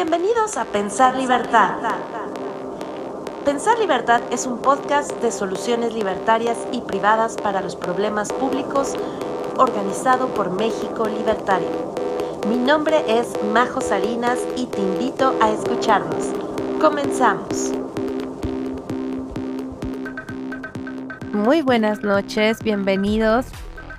Bienvenidos a Pensar Libertad. Pensar Libertad es un podcast de soluciones libertarias y privadas para los problemas públicos organizado por México Libertario. Mi nombre es Majo Salinas y te invito a escucharnos. Comenzamos. Muy buenas noches, bienvenidos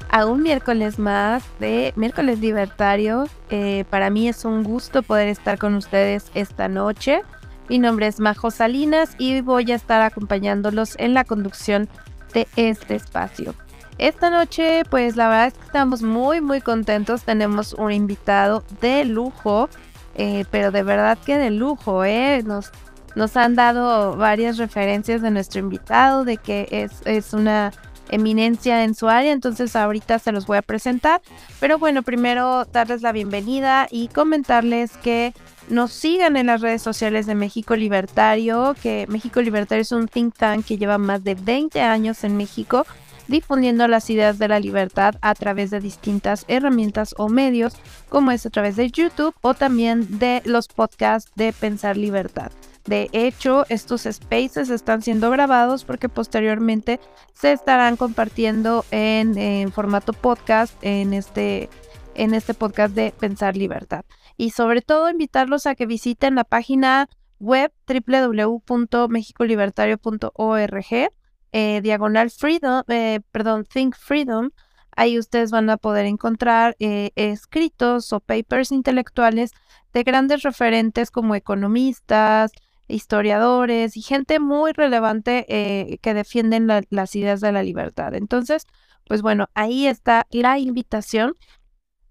a un miércoles más de miércoles libertario. Eh, para mí es un gusto poder estar con ustedes esta noche. Mi nombre es Majo Salinas y voy a estar acompañándolos en la conducción de este espacio. Esta noche, pues la verdad es que estamos muy, muy contentos. Tenemos un invitado de lujo, eh, pero de verdad que de lujo, ¿eh? Nos, nos han dado varias referencias de nuestro invitado, de que es, es una eminencia en su área, entonces ahorita se los voy a presentar. Pero bueno, primero darles la bienvenida y comentarles que nos sigan en las redes sociales de México Libertario, que México Libertario es un think tank que lleva más de 20 años en México difundiendo las ideas de la libertad a través de distintas herramientas o medios, como es a través de YouTube o también de los podcasts de Pensar Libertad. De hecho, estos spaces están siendo grabados porque posteriormente se estarán compartiendo en, formato podcast en este, en este podcast de Pensar Libertad. Y sobre todo invitarlos a que visiten la página web www.mexicolibertario.org, eh, diagonal freedom, eh, perdón, think freedom. Ahí ustedes van a poder encontrar eh, escritos o papers intelectuales de grandes referentes como economistas, historiadores y gente muy relevante eh, que defienden las ideas de la libertad. Entonces, pues bueno, ahí está la invitación.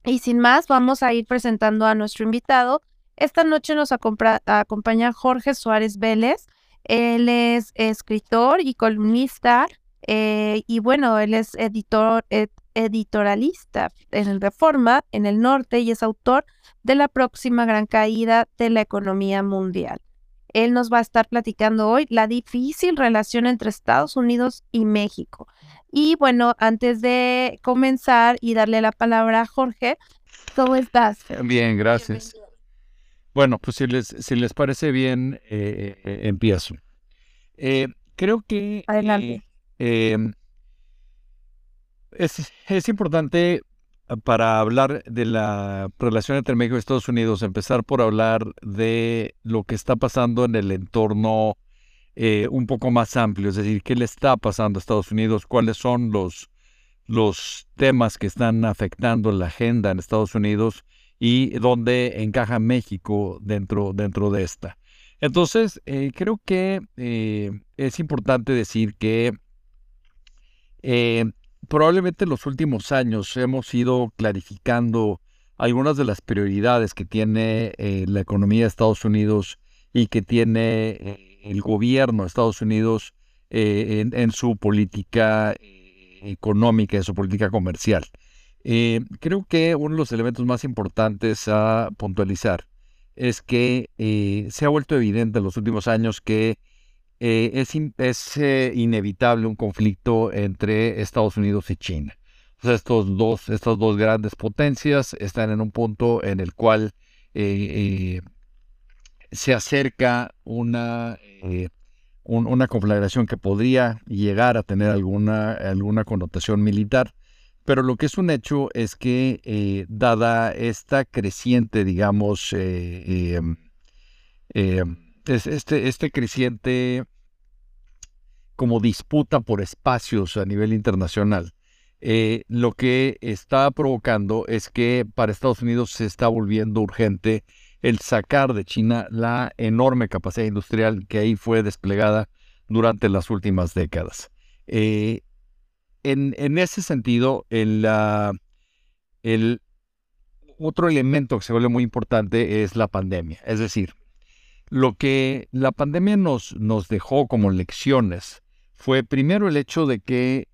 Y sin más, vamos a ir presentando a nuestro invitado. Esta noche nos acompaña Jorge Suárez Vélez. Él es escritor y columnista eh, y bueno, él es editor, editorialista en Reforma, en el Norte, y es autor de La próxima gran caída de la economía mundial. Él nos va a estar platicando hoy la difícil relación entre Estados Unidos y México. Y bueno, antes de comenzar y darle la palabra a Jorge, ¿cómo estás? Bien, gracias. Bueno, pues si les, si les parece bien, eh, eh, empiezo. Eh, creo que Adelante. Em, es, es importante para hablar de la relación entre México y Estados Unidos, empezar por hablar de lo que está pasando en el entorno eh, un poco más amplio, es decir, qué le está pasando a Estados Unidos, cuáles son los, los temas que están afectando la agenda en Estados Unidos y dónde encaja México dentro, dentro de esta. Entonces, eh, creo que eh, es importante decir que probablemente en los últimos años hemos ido clarificando algunas de las prioridades que tiene eh, la economía de Estados Unidos y que tiene eh, el gobierno de Estados Unidos eh, en, su política económica, en su política comercial. creo que uno de los elementos más importantes a puntualizar es que se ha vuelto evidente en los últimos años que eh, es, eh, inevitable un conflicto entre Estados Unidos y China. estos dos, estas dos grandes potencias están en un punto en el cual eh, se acerca una, una conflagración que podría llegar a tener alguna, alguna connotación militar. Pero lo que es un hecho es que, dada esta creciente, digamos, em, em, este, este creciente como disputa por espacios a nivel internacional, eh, lo que está provocando es que para Estados Unidos se está volviendo urgente el sacar de China la enorme capacidad industrial que ahí fue desplegada durante las últimas décadas. Eh, en, ese sentido, el, el otro elemento que se vuelve muy importante es la pandemia. Es decir, lo que la pandemia nos, nos dejó como lecciones fue primero el hecho de que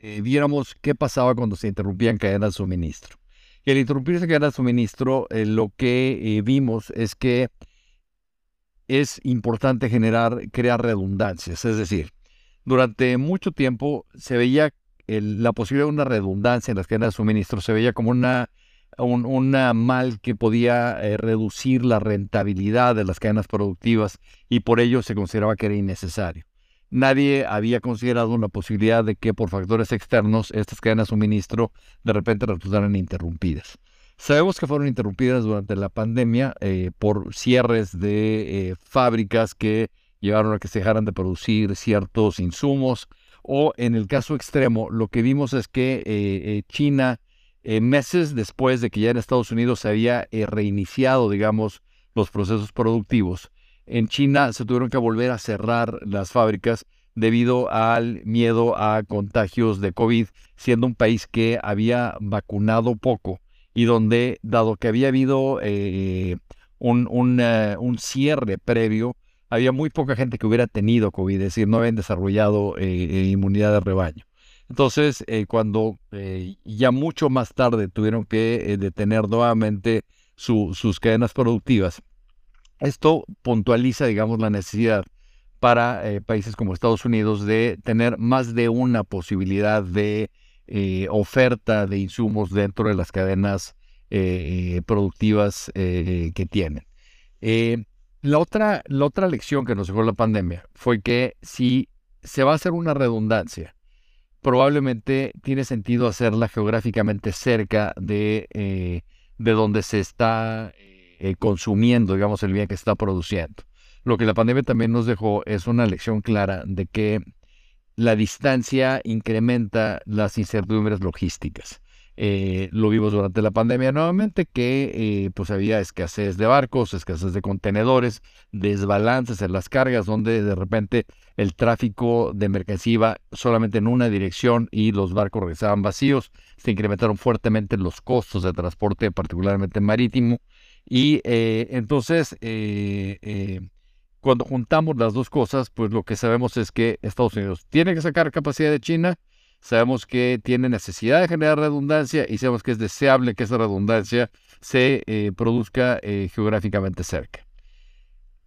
eh, viéramos qué pasaba cuando se interrumpían cadenas de suministro. Y al interrumpirse cadenas de suministro, eh, lo que eh, vimos es que es importante generar, crear redundancias. Es decir, durante mucho tiempo se veía la posibilidad de una redundancia en las cadenas de suministro, se veía como una un, mal que podía eh, reducir la rentabilidad de las cadenas productivas y por ello se consideraba que era innecesario. Nadie había considerado una posibilidad de que por factores externos estas cadenas de suministro de repente resultaran interrumpidas. Sabemos que fueron interrumpidas durante la pandemia eh, por cierres de eh, fábricas que llevaron a que se dejaran de producir ciertos insumos o en el caso extremo lo que vimos es que China eh, meses después de que ya en Estados Unidos se había eh, reiniciado, digamos, los procesos productivos, en China se tuvieron que volver a cerrar las fábricas debido al miedo a contagios de COVID, siendo un país que había vacunado poco y donde, dado que había habido eh, un, un, cierre previo, había muy poca gente que hubiera tenido COVID, es decir, no habían desarrollado inmunidad de rebaño. Entonces, eh, cuando eh, ya mucho más tarde tuvieron que eh, detener nuevamente sus cadenas productivas, esto puntualiza, digamos, la necesidad para países como Estados Unidos de tener más de una posibilidad de oferta de insumos dentro de las cadenas productivas que tienen. la, otra, la otra lección que nos dejó la pandemia fue que si se va a hacer una redundancia probablemente tiene sentido hacerla geográficamente cerca de, eh, de donde se está eh, consumiendo, digamos, el bien que se está produciendo. Lo que la pandemia también nos dejó es una lección clara de que la distancia incrementa las incertidumbres logísticas. Eh, lo vimos durante la pandemia nuevamente, que eh, pues había escasez de barcos, escasez de contenedores, desbalances en las cargas, donde de repente el tráfico de mercancía iba solamente en una dirección y los barcos regresaban vacíos. Se incrementaron fuertemente los costos de transporte, particularmente marítimo. Y eh, entonces, cuando juntamos las dos cosas, pues lo que sabemos es que Estados Unidos tiene que sacar capacidad de China, sabemos que tiene necesidad de generar redundancia y sabemos que es deseable que esa redundancia se eh, produzca eh, geográficamente cerca.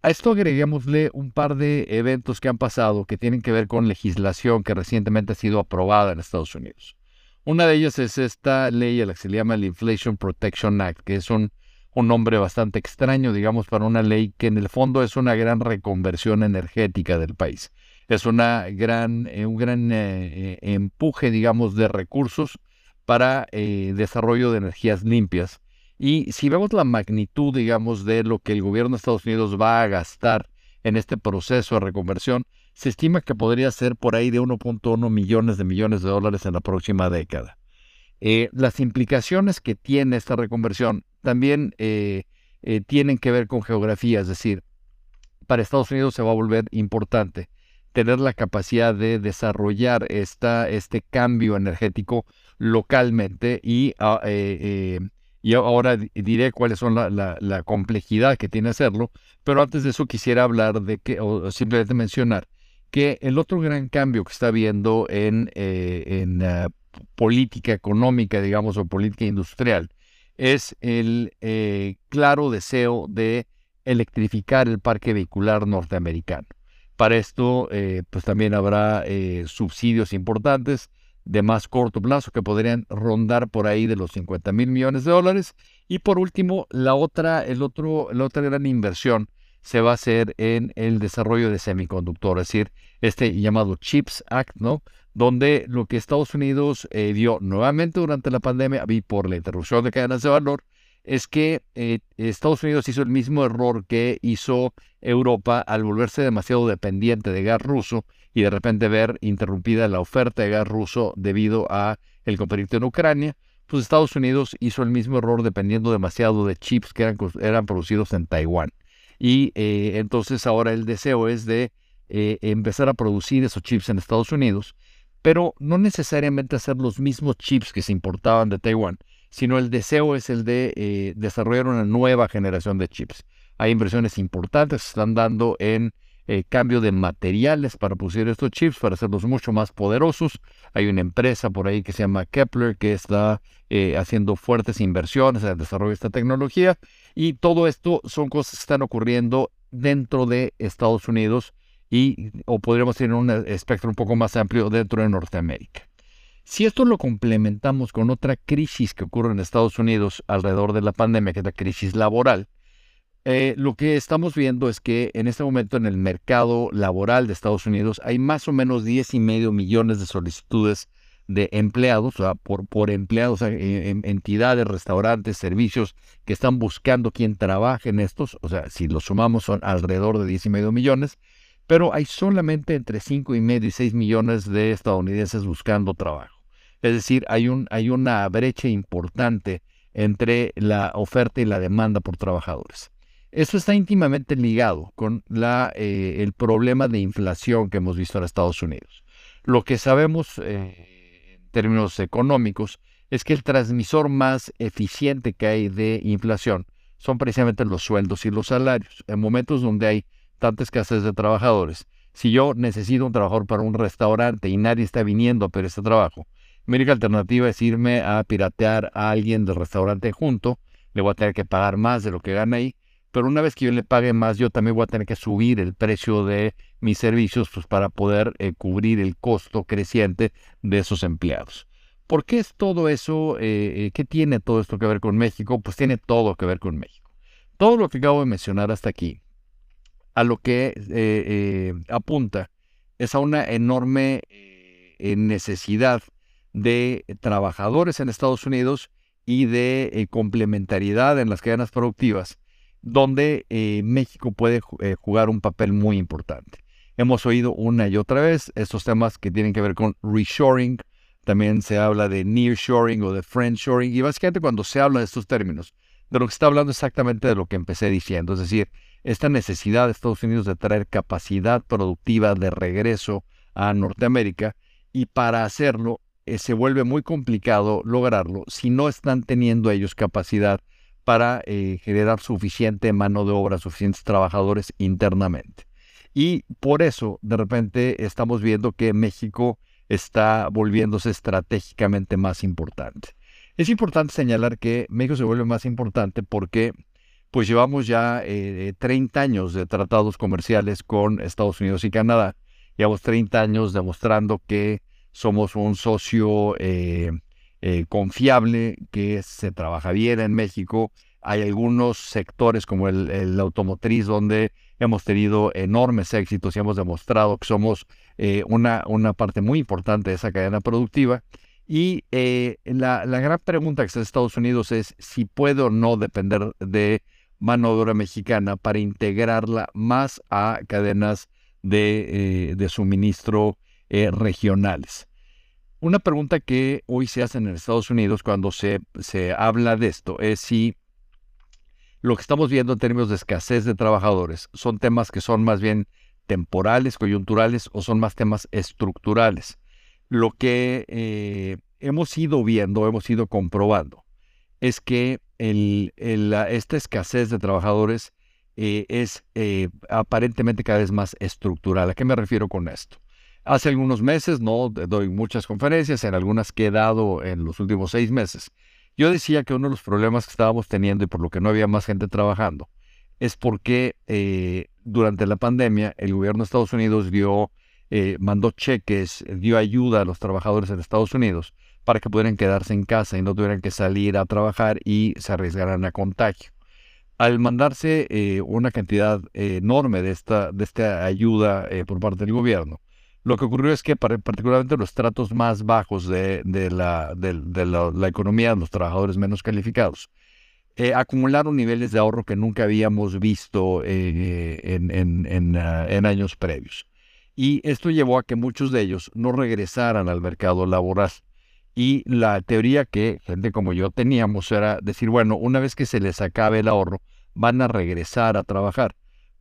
A esto agreguémosle un par de eventos que han pasado que tienen que ver con legislación que recientemente ha sido aprobada en Estados Unidos. Una de ellas es esta ley a la que se llama el Inflation Protection Act, que es un, un nombre bastante extraño, digamos, para una ley que en el fondo es una gran reconversión energética del país es una gran, eh, un gran eh, eh, empuje, digamos, de recursos para desarrollo de energías limpias. Y si vemos la magnitud, digamos, de lo que el gobierno de Estados Unidos va a gastar en este proceso de reconversión, se estima que podría ser por ahí de 1.1 millones de millones de dólares en la próxima década. las implicaciones que tiene esta reconversión también tienen que ver con geografía, es decir, para Estados Unidos se va a volver importante tener la capacidad de desarrollar esta, este cambio energético localmente y, ah, eh, eh, y ahora diré cuáles son la, la, complejidad que tiene hacerlo, pero antes de eso quisiera hablar de que, o simplemente mencionar, que el otro gran cambio que está habiendo en, eh, en ah, política económica, digamos, o política industrial, es el claro deseo de electrificar el parque vehicular norteamericano. Para esto, eh, pues también habrá eh, subsidios importantes de más corto plazo que podrían rondar por ahí de los 50 mil millones de dólares. Y por último, la otra, el otro, la otra gran inversión se va a hacer en el desarrollo de semiconductores, es decir, este llamado CHIPS Act, ¿no? Donde lo que Estados Unidos eh, dio nuevamente durante la pandemia y por la interrupción de cadenas de valor es que eh, Estados Unidos hizo el mismo error que hizo Europa al volverse demasiado dependiente de gas ruso y de repente ver interrumpida la oferta de gas ruso debido a el conflicto en Ucrania, pues Estados Unidos hizo el mismo error dependiendo demasiado de chips que eran, producidos en Taiwán. Y eh, entonces ahora el deseo es de eh, empezar a producir esos chips en Estados Unidos, pero no necesariamente hacer los mismos chips que se importaban de Taiwán, sino el deseo es el de eh, desarrollar una nueva generación de chips. Hay inversiones importantes que se están dando en eh, cambio de materiales para producir estos chips, para hacerlos mucho más poderosos. Hay una empresa por ahí que se llama Kepler que está eh, haciendo fuertes inversiones en el desarrollo de esta tecnología. Y todo esto son cosas que están ocurriendo dentro de Estados Unidos y o podríamos tener un espectro un poco más amplio dentro de Norteamérica. Si esto lo complementamos con otra crisis que ocurre en Estados Unidos alrededor de la pandemia, que es la crisis laboral, eh, lo que estamos viendo es que en este momento en el mercado laboral de Estados Unidos hay más o menos 10 y medio millones de solicitudes de empleados, o sea, por, por empleados, entidades, restaurantes, servicios que están buscando quien trabaje en estos, o sea, si los sumamos son alrededor de 10 y medio millones, pero hay solamente entre 5 y medio y 6 millones de estadounidenses buscando trabajo. Es decir, hay, un, hay una brecha importante entre la oferta y la demanda por trabajadores. Eso está íntimamente ligado con la, eh, el problema de inflación que hemos visto en Estados Unidos. Lo que sabemos eh, en términos económicos es que el transmisor más eficiente que hay de inflación son precisamente los sueldos y los salarios. En momentos donde hay tanta escasez de trabajadores, si yo necesito un trabajador para un restaurante y nadie está viniendo a pedir este trabajo, mi única alternativa es irme a piratear a alguien del restaurante junto, le voy a tener que pagar más de lo que gana ahí, pero una vez que yo le pague más, yo también voy a tener que subir el precio de mis servicios pues, para poder eh, cubrir el costo creciente de esos empleados. ¿Por qué es todo eso? Eh, eh, ¿Qué tiene todo esto que ver con México? Pues tiene todo que ver con México. Todo lo que acabo de mencionar hasta aquí, a lo que apunta, es a una enorme necesidad de trabajadores en Estados Unidos y de eh, complementariedad en las cadenas productivas, donde eh, México puede eh, jugar un papel muy importante. Hemos oído una y otra vez estos temas que tienen que ver con reshoring, también se habla de nearshoring o de friendshoring, y básicamente cuando se habla de estos términos, de lo que está hablando exactamente de lo que empecé diciendo, es decir, esta necesidad de Estados Unidos de traer capacidad productiva de regreso a Norteamérica, y para hacerlo eh, se vuelve muy complicado lograrlo si no están teniendo ellos capacidad para eh, generar suficiente mano de obra, suficientes trabajadores internamente. Y por eso, de repente, estamos viendo que México está volviéndose estratégicamente más importante. Es importante señalar que México se vuelve más importante porque pues llevamos ya 30 eh, años de tratados comerciales con Estados Unidos y Canadá. Llevamos 30 años demostrando que somos un socio eh, eh, confiable, que se trabaja bien en México. Hay algunos sectores como el, automotriz donde hemos tenido enormes éxitos y hemos demostrado que somos eh, una, una parte muy importante de esa cadena productiva. Y la, la, gran pregunta que está en Estados Unidos es si puede o no depender de mano de obra mexicana para integrarla más a cadenas de, de suministro eh, regionales. Una pregunta que hoy se hace en Estados Unidos cuando se, se habla de esto es si lo que estamos viendo en términos de escasez de trabajadores son temas que son más bien temporales, coyunturales o son más temas estructurales. Lo que eh, hemos ido viendo, hemos ido comprobando, es que esta escasez de trabajadores eh, es aparentemente cada vez más estructural. ¿A qué me refiero con esto? Hace algunos meses, no doy muchas conferencias, en algunas que he dado en los últimos seis meses, yo decía que uno de los problemas que estábamos teniendo y por lo que no había más gente trabajando es porque eh, durante la pandemia el gobierno de Estados Unidos dio, eh, mandó cheques, dio ayuda a los trabajadores en Estados Unidos para que pudieran quedarse en casa y no tuvieran que salir a trabajar y se arriesgaran a contagio. Al mandarse eh, una cantidad enorme de esta, de esta ayuda por parte del gobierno, lo que ocurrió es que particularmente los tratos más bajos de, la, economía, los trabajadores menos calificados, eh, acumularon niveles de ahorro que nunca habíamos visto eh, en, ah, en, años previos. Y esto llevó a que muchos de ellos no regresaran al mercado laboral. Y la teoría que gente como yo teníamos era decir, bueno, una vez que se les acabe el ahorro, van a regresar a trabajar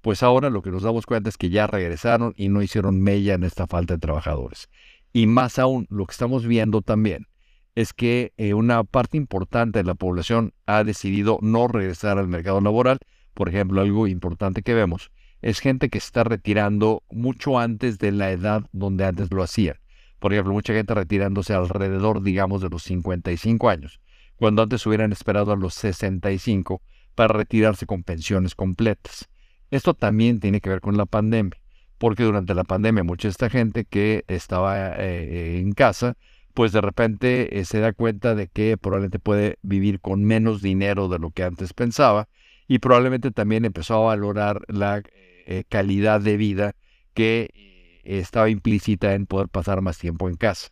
pues ahora lo que nos damos cuenta es que ya regresaron y no hicieron mella en esta falta de trabajadores. Y más aún, lo que estamos viendo también es que eh, una parte importante de la población ha decidido no regresar al mercado laboral. Por ejemplo, algo importante que vemos es gente que está retirando mucho antes de la edad donde antes lo hacían. Por ejemplo, mucha gente retirándose alrededor, digamos, de los 55 años, cuando antes hubieran esperado a los 65 para retirarse con pensiones completas. Esto también tiene que ver con la pandemia, porque durante la pandemia mucha esta gente que estaba eh, en casa, pues de repente se da cuenta de que probablemente puede vivir con menos dinero de lo que antes pensaba y probablemente también empezó a valorar la calidad de vida que estaba implícita en poder pasar más tiempo en casa.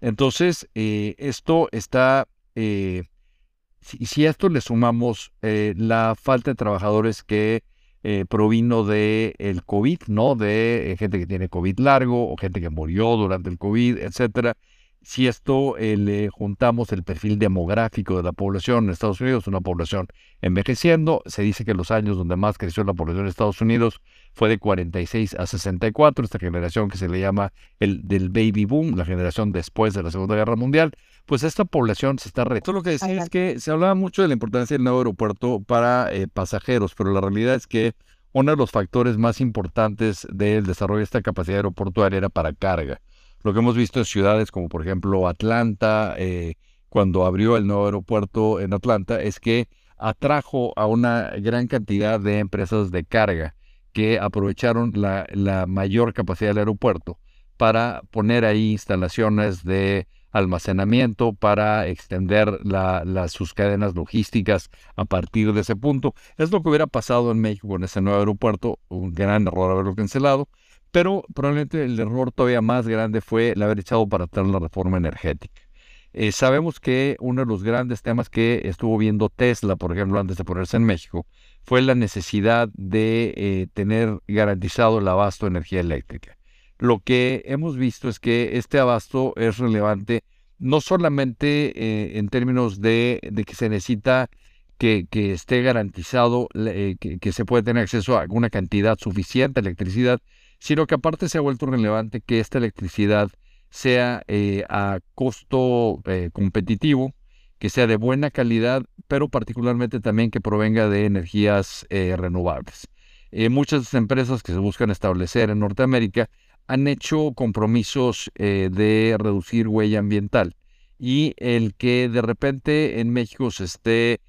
Entonces, esto está si, a esto le sumamos eh, la falta de trabajadores que eh, provino del el COVID, ¿no? De eh, gente que tiene COVID largo o gente que murió durante el COVID, etcétera, si esto eh, le juntamos el perfil demográfico de la población en Estados Unidos, una población envejeciendo, se dice que los años donde más creció la población en Estados Unidos fue de 46 a 64, esta generación que se le llama el del baby boom, la generación después de la Segunda Guerra Mundial, pues esta población se está... Re Esto lo que decía es que se hablaba mucho de la importancia del nuevo aeropuerto para eh, pasajeros, pero la realidad es que uno de los factores más importantes del desarrollo de esta capacidad aeroportuaria era para carga. Lo que hemos visto en ciudades como por ejemplo Atlanta, eh, cuando abrió el nuevo aeropuerto en Atlanta, es que atrajo a una gran cantidad de empresas de carga que aprovecharon la, mayor capacidad del aeropuerto para poner ahí instalaciones de almacenamiento para extender sus cadenas logísticas a partir de ese punto. Es lo que hubiera pasado en México con ese nuevo aeropuerto, un gran error haberlo cancelado, pero probablemente el error todavía más grande fue el haber echado para atrás la reforma energética. Eh, sabemos que uno de los grandes temas que estuvo viendo Tesla, por ejemplo, antes de ponerse en México, fue la necesidad de eh, tener garantizado el abasto de energía eléctrica. Lo que hemos visto es que este abasto es relevante no solamente eh, en términos de, que se necesita que, esté garantizado, que, que, se puede tener acceso a una cantidad suficiente de electricidad, sino que aparte se ha vuelto relevante que esta electricidad sea eh, a costo eh, competitivo, que sea de buena calidad, pero particularmente también que provenga de energías eh, renovables. muchas empresas que se buscan establecer en Norteamérica han hecho compromisos de reducir huella ambiental y el que de repente en México se esté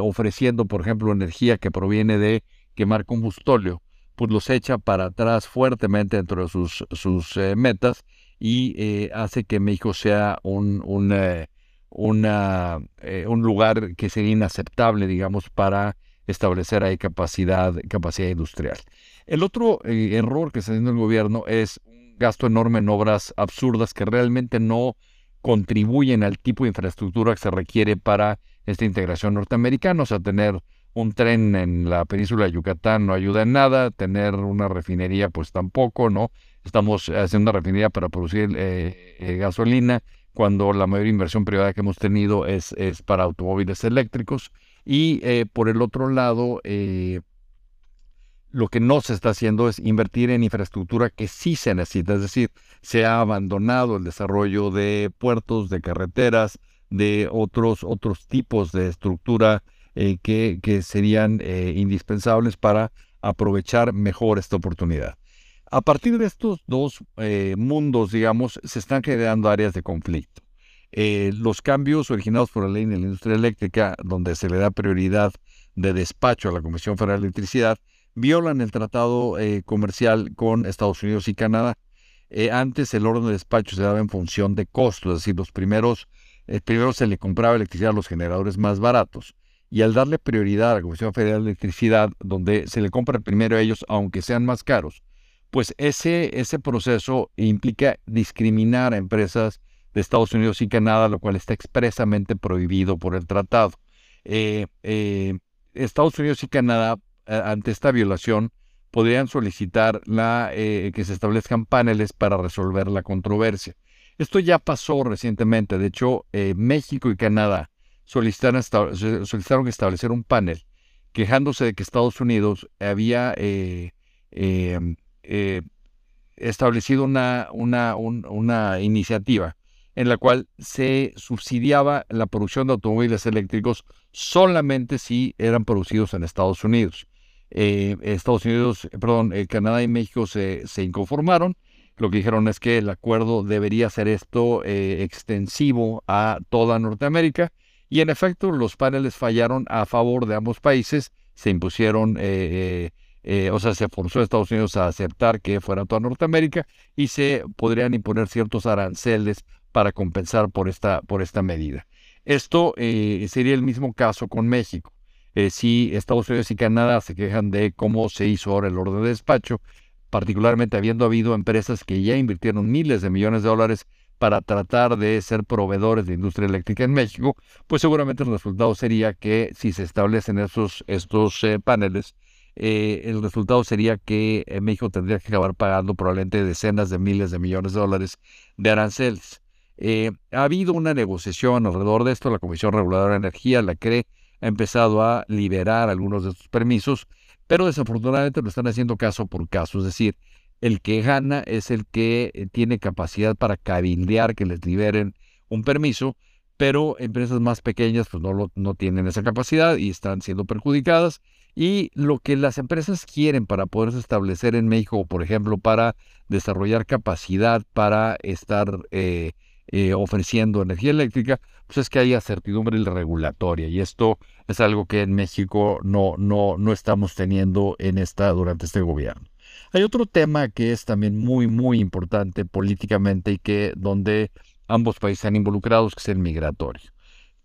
ofreciendo, por ejemplo, energía que proviene de quemar combustóleo, pues los echa para atrás fuertemente dentro de sus, sus eh, metas y eh, hace que México sea un, un, eh, un lugar que sería inaceptable, digamos, para establecer ahí capacidad, capacidad industrial. El otro error que está haciendo el gobierno es un gasto enorme en obras absurdas que realmente no contribuyen al tipo de infraestructura que se requiere para esta integración norteamericana, o sea, tener un tren en la península de Yucatán no ayuda en nada, tener una refinería pues tampoco, ¿no? Estamos haciendo una refinería para producir eh, eh, gasolina cuando la mayor inversión privada que hemos tenido es, es para automóviles eléctricos. Y eh, por el otro lado, lo que no se está haciendo es invertir en infraestructura que sí se necesita, es decir, se ha abandonado el desarrollo de puertos, de carreteras, de otros, otros tipos de estructura eh, que, serían eh, indispensables para aprovechar mejor esta oportunidad. A partir de estos dos eh, mundos, digamos, se están generando áreas de conflicto. los cambios originados por la ley en la industria eléctrica, donde se le da prioridad de despacho a la Comisión Federal de Electricidad, violan el tratado comercial con Estados Unidos y Canadá. antes el orden de despacho se daba en función de costos, es decir, los primeros, primero se le compraba electricidad a los generadores más baratos y al darle prioridad a la Comisión Federal de Electricidad, donde se le compra primero a ellos, aunque sean más caros, pues ese, ese proceso implica discriminar a empresas de Estados Unidos y Canadá, lo cual está expresamente prohibido por el tratado. Eh, eh, Estados Unidos y Canadá, ante esta violación, podrían solicitar la, eh, que se establezcan paneles para resolver la controversia. Esto ya pasó recientemente. De hecho, México y Canadá solicitaron, establecer un panel quejándose de que Estados Unidos había eh, em, eh, establecido una iniciativa en la cual se subsidiaba la producción de automóviles eléctricos solamente si eran producidos en Estados Unidos. Eh, Estados Unidos, perdón, Canadá y México se, inconformaron. Lo que dijeron es que el acuerdo debería ser esto extensivo a toda Norteamérica y en efecto, los paneles fallaron a favor de ambos países, se impusieron, eh, eh, eh, o sea, se forzó a Estados Unidos a aceptar que fuera toda Norteamérica y se podrían imponer ciertos aranceles para compensar por esta, por esta medida. Esto eh, sería el mismo caso con México. Eh, si Estados Unidos y Canadá se quejan de cómo se hizo ahora el orden de despacho, particularmente habiendo habido empresas que ya invirtieron miles de millones de dólares para tratar de ser proveedores de industria eléctrica en México, pues seguramente el resultado sería que si se establecen esos, estos eh, paneles, eh, el resultado sería que eh, México tendría que acabar pagando probablemente decenas de miles de millones de dólares de aranceles. ha habido una negociación alrededor de esto, la Comisión Reguladora de Energía, la CRE, empezado a liberar algunos de estos permisos, pero desafortunadamente lo están haciendo caso por caso, es decir, el que gana es el que eh, tiene capacidad para cabildear que les liberen un permiso, pero empresas más pequeñas pues no, lo, no tienen esa capacidad y están siendo perjudicadas. Y lo que las empresas quieren para poderse establecer en México, por ejemplo, para desarrollar capacidad para estar eh, eh, ofreciendo energía eléctrica, pues es que haya certidumbre regulatoria. Y esto es algo que en México no, no, no estamos teniendo en esta, durante este gobierno. Hay otro tema que es también muy, muy importante políticamente y que donde ambos países están involucrados, que es el migratorio.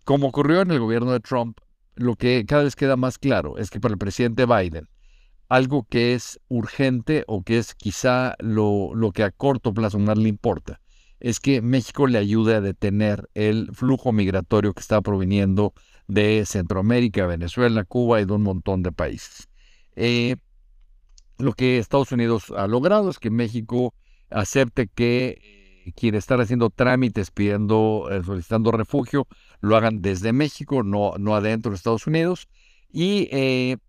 Como ocurrió en el gobierno de Trump, lo que cada vez queda más claro es que para el presidente Biden, algo que es urgente o que es quizá lo, lo que a corto plazo más le importa, es que México le ayude a detener el flujo migratorio que está proviniendo de Centroamérica, Venezuela, Cuba y de un montón de países. Eh, lo que Estados Unidos ha logrado es que México acepte que eh, quienes están haciendo trámites pidiendo, eh, solicitando refugio, lo hagan desde México, no, no adentro de Estados Unidos. Y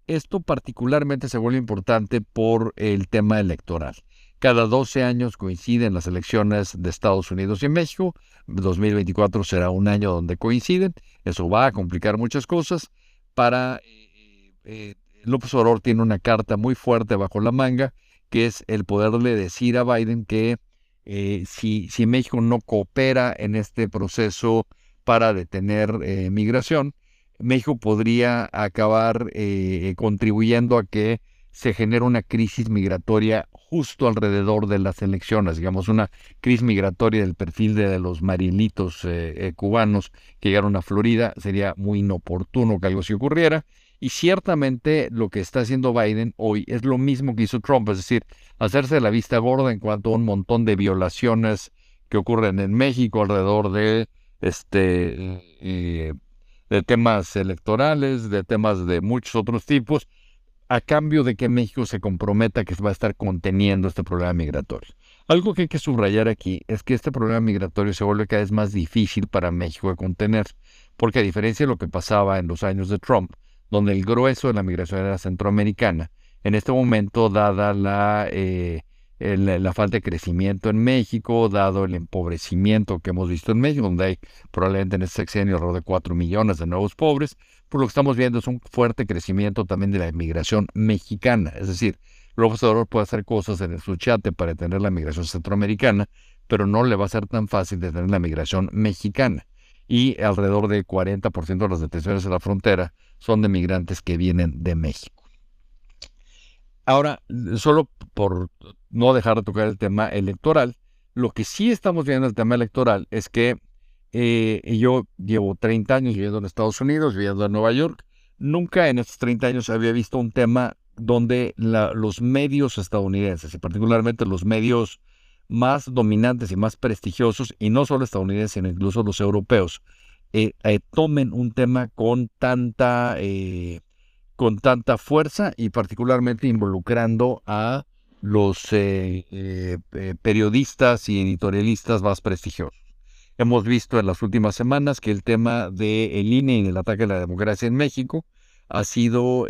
esto particularmente se vuelve importante por el tema electoral. Cada 12 años coinciden las elecciones de Estados Unidos y México. 2024 será un año donde coinciden. Eso va a complicar muchas cosas para López Obrador tiene una carta muy fuerte bajo la manga, que es el poderle decir a Biden que eh, si, si, México no coopera en este proceso para detener eh, migración, México podría acabar eh, contribuyendo a que se genere una crisis migratoria justo alrededor de las elecciones, digamos, una crisis migratoria del perfil de los marilitos cubanos que llegaron a Florida. Sería muy inoportuno que algo así ocurriera. Y ciertamente lo que está haciendo Biden hoy es lo mismo que hizo Trump, es decir, hacerse la vista gorda en cuanto a un montón de violaciones que ocurren en México alrededor de este eh, de temas electorales, de temas de muchos otros tipos, a cambio de que México se comprometa que va a estar conteniendo este problema migratorio. Algo que hay que subrayar aquí es que este problema migratorio se vuelve cada vez más difícil para México de contener, porque a diferencia de lo que pasaba en los años de Trump, donde el grueso de la migración era centroamericana. En este momento, dada la, eh, la falta de crecimiento en México, dado el empobrecimiento que hemos visto en México, donde hay probablemente en este sexenio alrededor de 4 millones de nuevos pobres, pues lo que estamos viendo es un fuerte crecimiento también de la inmigración mexicana. Es decir, López Obrador puede hacer cosas en el suchate para detener la migración centroamericana, pero no le va a ser tan fácil detener la migración mexicana. Y alrededor del 40% de las detenciones en la frontera son de migrantes que vienen de México. Ahora, solo por no dejar de tocar el tema electoral, lo que sí estamos viendo en el tema electoral es que eh, yo llevo 30 años viviendo en Estados Unidos, viviendo en Nueva York. Nunca en estos 30 años había visto un tema donde los medios estadounidenses, y particularmente los medios más dominantes y más prestigiosos, y no solo estadounidenses, sino incluso los europeos, eh, eh, tomen un tema con tanta, con tanta fuerza y particularmente involucrando a los periodistas y editorialistas más prestigiosos. Hemos visto en las últimas semanas que el tema el INE y del ataque a la democracia en México ha sido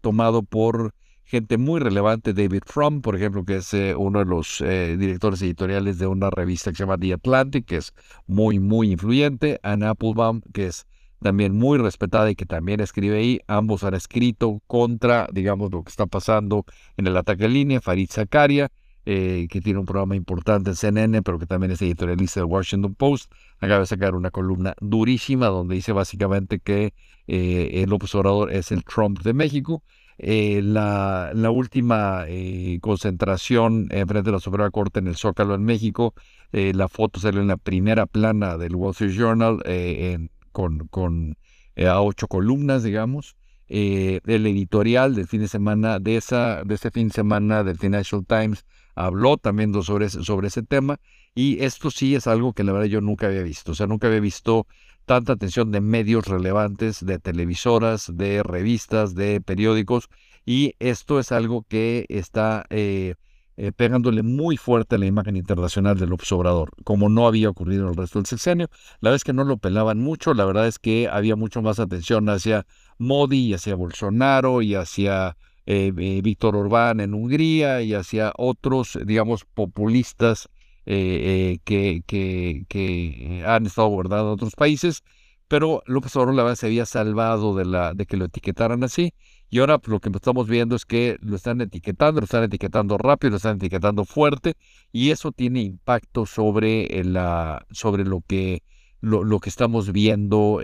tomado por gente muy relevante, David Fromm, por ejemplo, que es eh, uno de los eh, directores editoriales de una revista que se llama The Atlantic, que es muy, muy influyente, Ann Applebaum, que es también muy respetada y que también escribe ahí. Ambos han escrito contra, digamos, lo que está pasando en el ataque en línea. Farid Zakaria, eh, que tiene un programa importante en CNN, pero que también es editorialista del Washington Post, acaba de sacar una columna durísima donde dice básicamente que el López Obrador es el Trump de México. eh, la, última eh, concentración frente a la Suprema Corte en el Zócalo en México. la foto sale en la primera plana del Wall Street Journal con, con a ocho columnas, digamos. el editorial del fin de semana, de, esa, de ese fin de semana del Financial Times, habló también sobre, sobre ese tema. Y esto sí es algo que la verdad yo nunca había visto. O sea, nunca había visto tanta atención de medios relevantes, de televisoras, de revistas, de periódicos, y esto es algo que está eh, eh, pegándole muy fuerte a la imagen internacional del observador, como no había ocurrido en el resto del sexenio. La es que no lo pelaban mucho, la verdad es que había mucho más atención hacia Modi y hacia Bolsonaro y hacia eh, Víctor Orbán en Hungría y hacia otros, digamos, populistas eh, eh, que, han estado guardados en otros países, pero López Obrador se había salvado de, la, de que lo etiquetaran así. Y ahora pues, lo que estamos viendo es que lo están etiquetando, lo están etiquetando rápido, lo están etiquetando fuerte, y eso tiene impacto sobre, la, sobre lo, que, lo, que estamos viendo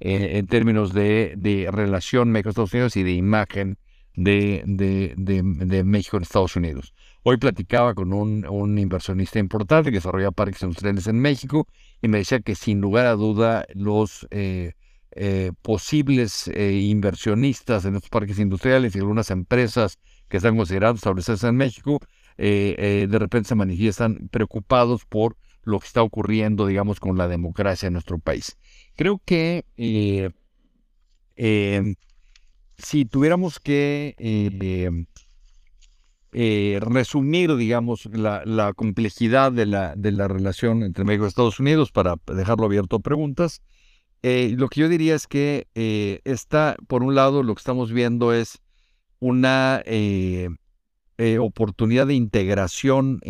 eh, en términos de, relación México-Estados Unidos y de imagen de, de, de México en Estados Unidos. Hoy platicaba con un, inversionista importante que desarrolla parques industriales en México y me decía que sin lugar a duda los eh, eh, posibles eh, inversionistas en estos parques industriales y algunas empresas que están considerando establecerse en México, de repente se manifiestan preocupados por lo que está ocurriendo, digamos, con la democracia en nuestro país. Creo que si tuviéramos que eh, resumir, digamos, la, complejidad de la, de la, relación entre México y Estados Unidos para dejarlo abierto a preguntas. Eh, lo que yo diría es que eh, está, por un lado, lo que estamos viendo es una oportunidad de integración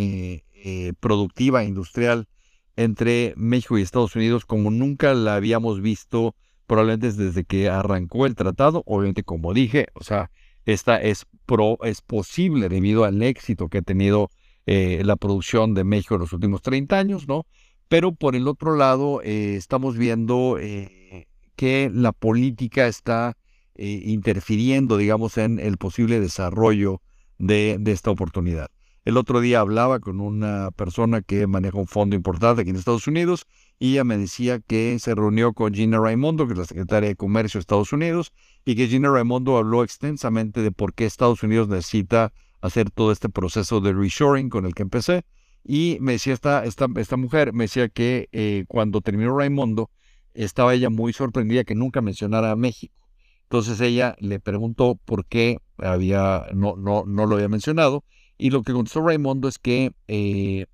productiva industrial entre México y Estados Unidos como nunca la habíamos visto probablemente desde que arrancó el tratado, obviamente como dije, o sea, esta es, pro, es posible debido al éxito que ha tenido eh, la producción de México en los últimos 30 años, ¿no? Pero por el otro lado, eh, estamos viendo eh, que la política está interfiriendo, digamos, en el posible desarrollo de, de esta oportunidad. El otro día hablaba con una persona que maneja un fondo importante aquí en Estados Unidos y ella me decía que se reunió con Gina Raimondo, que es la secretaria de Comercio de Estados Unidos, y que Gina Raimondo habló extensamente de por qué Estados Unidos necesita hacer todo este proceso de reshoring con el que empecé. Y me decía esta, esta, esta mujer, me decía que eh, cuando terminó Raimondo, estaba ella muy sorprendida que nunca mencionara a México. Entonces ella le preguntó por qué había, no, no, no lo había mencionado. Y lo que contestó Raimondo es que eh,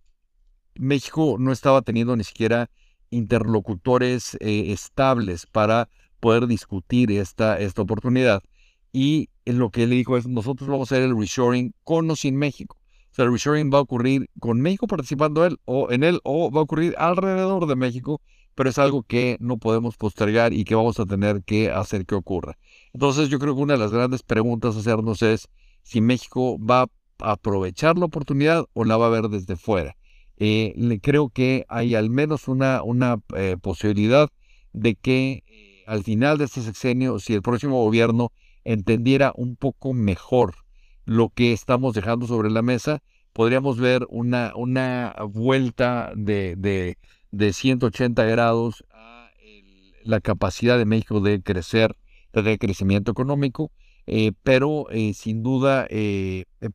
México no estaba teniendo ni siquiera interlocutores eh, estables para poder discutir esta, esta oportunidad. Y lo que él dijo es, nosotros vamos a hacer el reshoring con o sin México. O sea, el reshoring va a ocurrir con México participando él, o en él o va a ocurrir alrededor de México, pero es algo que no podemos postergar y que vamos a tener que hacer que ocurra. Entonces yo creo que una de las grandes preguntas a hacernos es si México va a aprovechar la oportunidad o la va a ver desde fuera. Eh, creo que hay al menos una, una eh, posibilidad de que eh, al final de este sexenio, si el próximo gobierno entendiera un poco mejor lo que estamos dejando sobre la mesa, podríamos ver una, una vuelta de, de, de 180 grados a la capacidad de México de crecer, de crecimiento económico, pero sin duda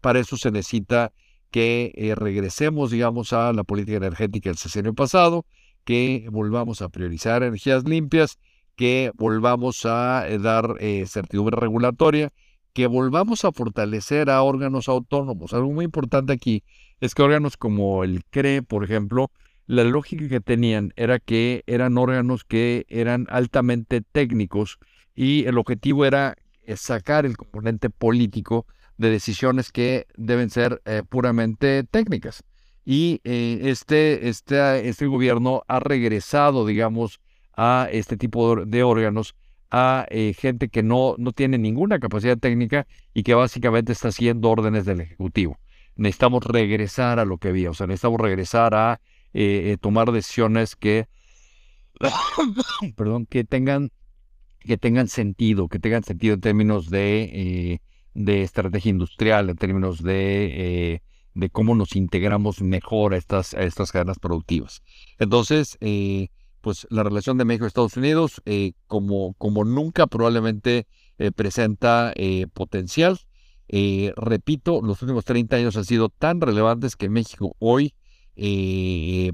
para eso se necesita que eh, regresemos, digamos, a la política energética del sexenio pasado, que volvamos a priorizar energías limpias, que volvamos a eh, dar eh, certidumbre regulatoria, que volvamos a fortalecer a órganos autónomos. Algo muy importante aquí es que órganos como el CRE, por ejemplo, la lógica que tenían era que eran órganos que eran altamente técnicos y el objetivo era sacar el componente político de decisiones que deben ser eh, puramente técnicas. Y eh, este, este, este gobierno ha regresado, digamos, a este tipo de órganos a eh, gente que no, no tiene ninguna capacidad técnica y que básicamente está haciendo órdenes del Ejecutivo. Necesitamos regresar a lo que había, o sea, necesitamos regresar a tomar decisiones que, perdón, que tengan que tengan sentido, que tengan sentido en términos de, de estrategia industrial, en términos de de cómo nos integramos mejor a estas, estas cadenas productivas. Entonces, eh, pues la relación de México y Estados Unidos, eh, como, como nunca probablemente eh, presenta potencial. repito, los últimos 30 años han sido tan relevantes que México hoy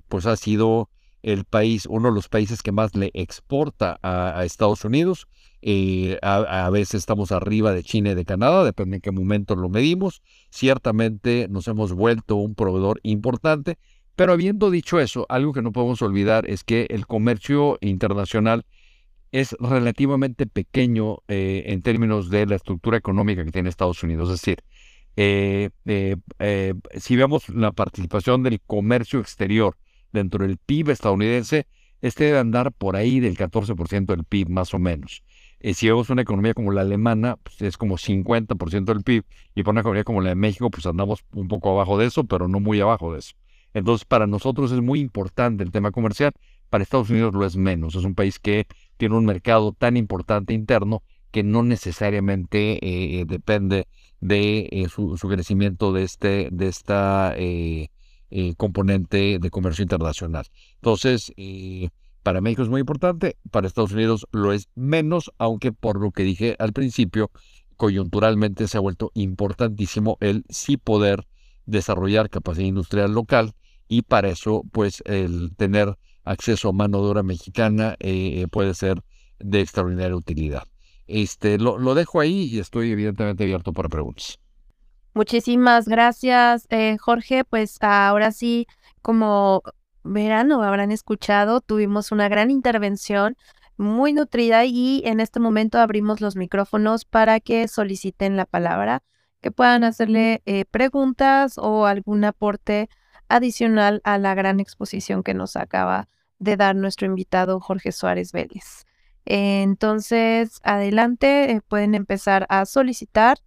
pues ha sido el país, uno de los países que más le exporta a, Estados Unidos. Eh, a, veces estamos arriba de China y de Canadá, depende en qué momento lo medimos. Ciertamente nos hemos vuelto un proveedor importante, pero habiendo dicho eso, algo que no podemos olvidar es que el comercio internacional es relativamente pequeño eh, en términos de la estructura económica que tiene Estados Unidos. Es decir, eh, si vemos la participación del comercio exterior dentro del PIB estadounidense, este debe andar por ahí del 14% del PIB más o menos. Eh, si vemos una economía como la alemana, pues es como 50% del PIB, y por una economía como la de México, pues andamos un poco abajo de eso, pero no muy abajo de eso. Entonces, para nosotros es muy importante el tema comercial, para Estados Unidos lo es menos. Es un país que tiene un mercado tan importante interno que no necesariamente eh, depende de eh, su, crecimiento de, este, de esta componente de comercio internacional. Entonces, eh, para México es muy importante, para Estados Unidos lo es menos, aunque por lo que dije al principio, coyunturalmente se ha vuelto importantísimo el sí poder desarrollar capacidad industrial local y para eso, pues, el tener acceso a mano de obra mexicana eh, puede ser de extraordinaria utilidad. Este, lo, lo dejo ahí y estoy evidentemente abierto para preguntas. Muchísimas gracias, eh, Jorge. Pues ahora sí, como verán o habrán escuchado, tuvimos una gran intervención muy nutrida y en este momento abrimos los micrófonos para que soliciten la palabra, que puedan hacerle eh, preguntas o algún aporte adicional a la gran exposición que nos acaba de dar nuestro invitado Jorge Suárez Vélez. entonces, adelante, eh, pueden empezar a solicitar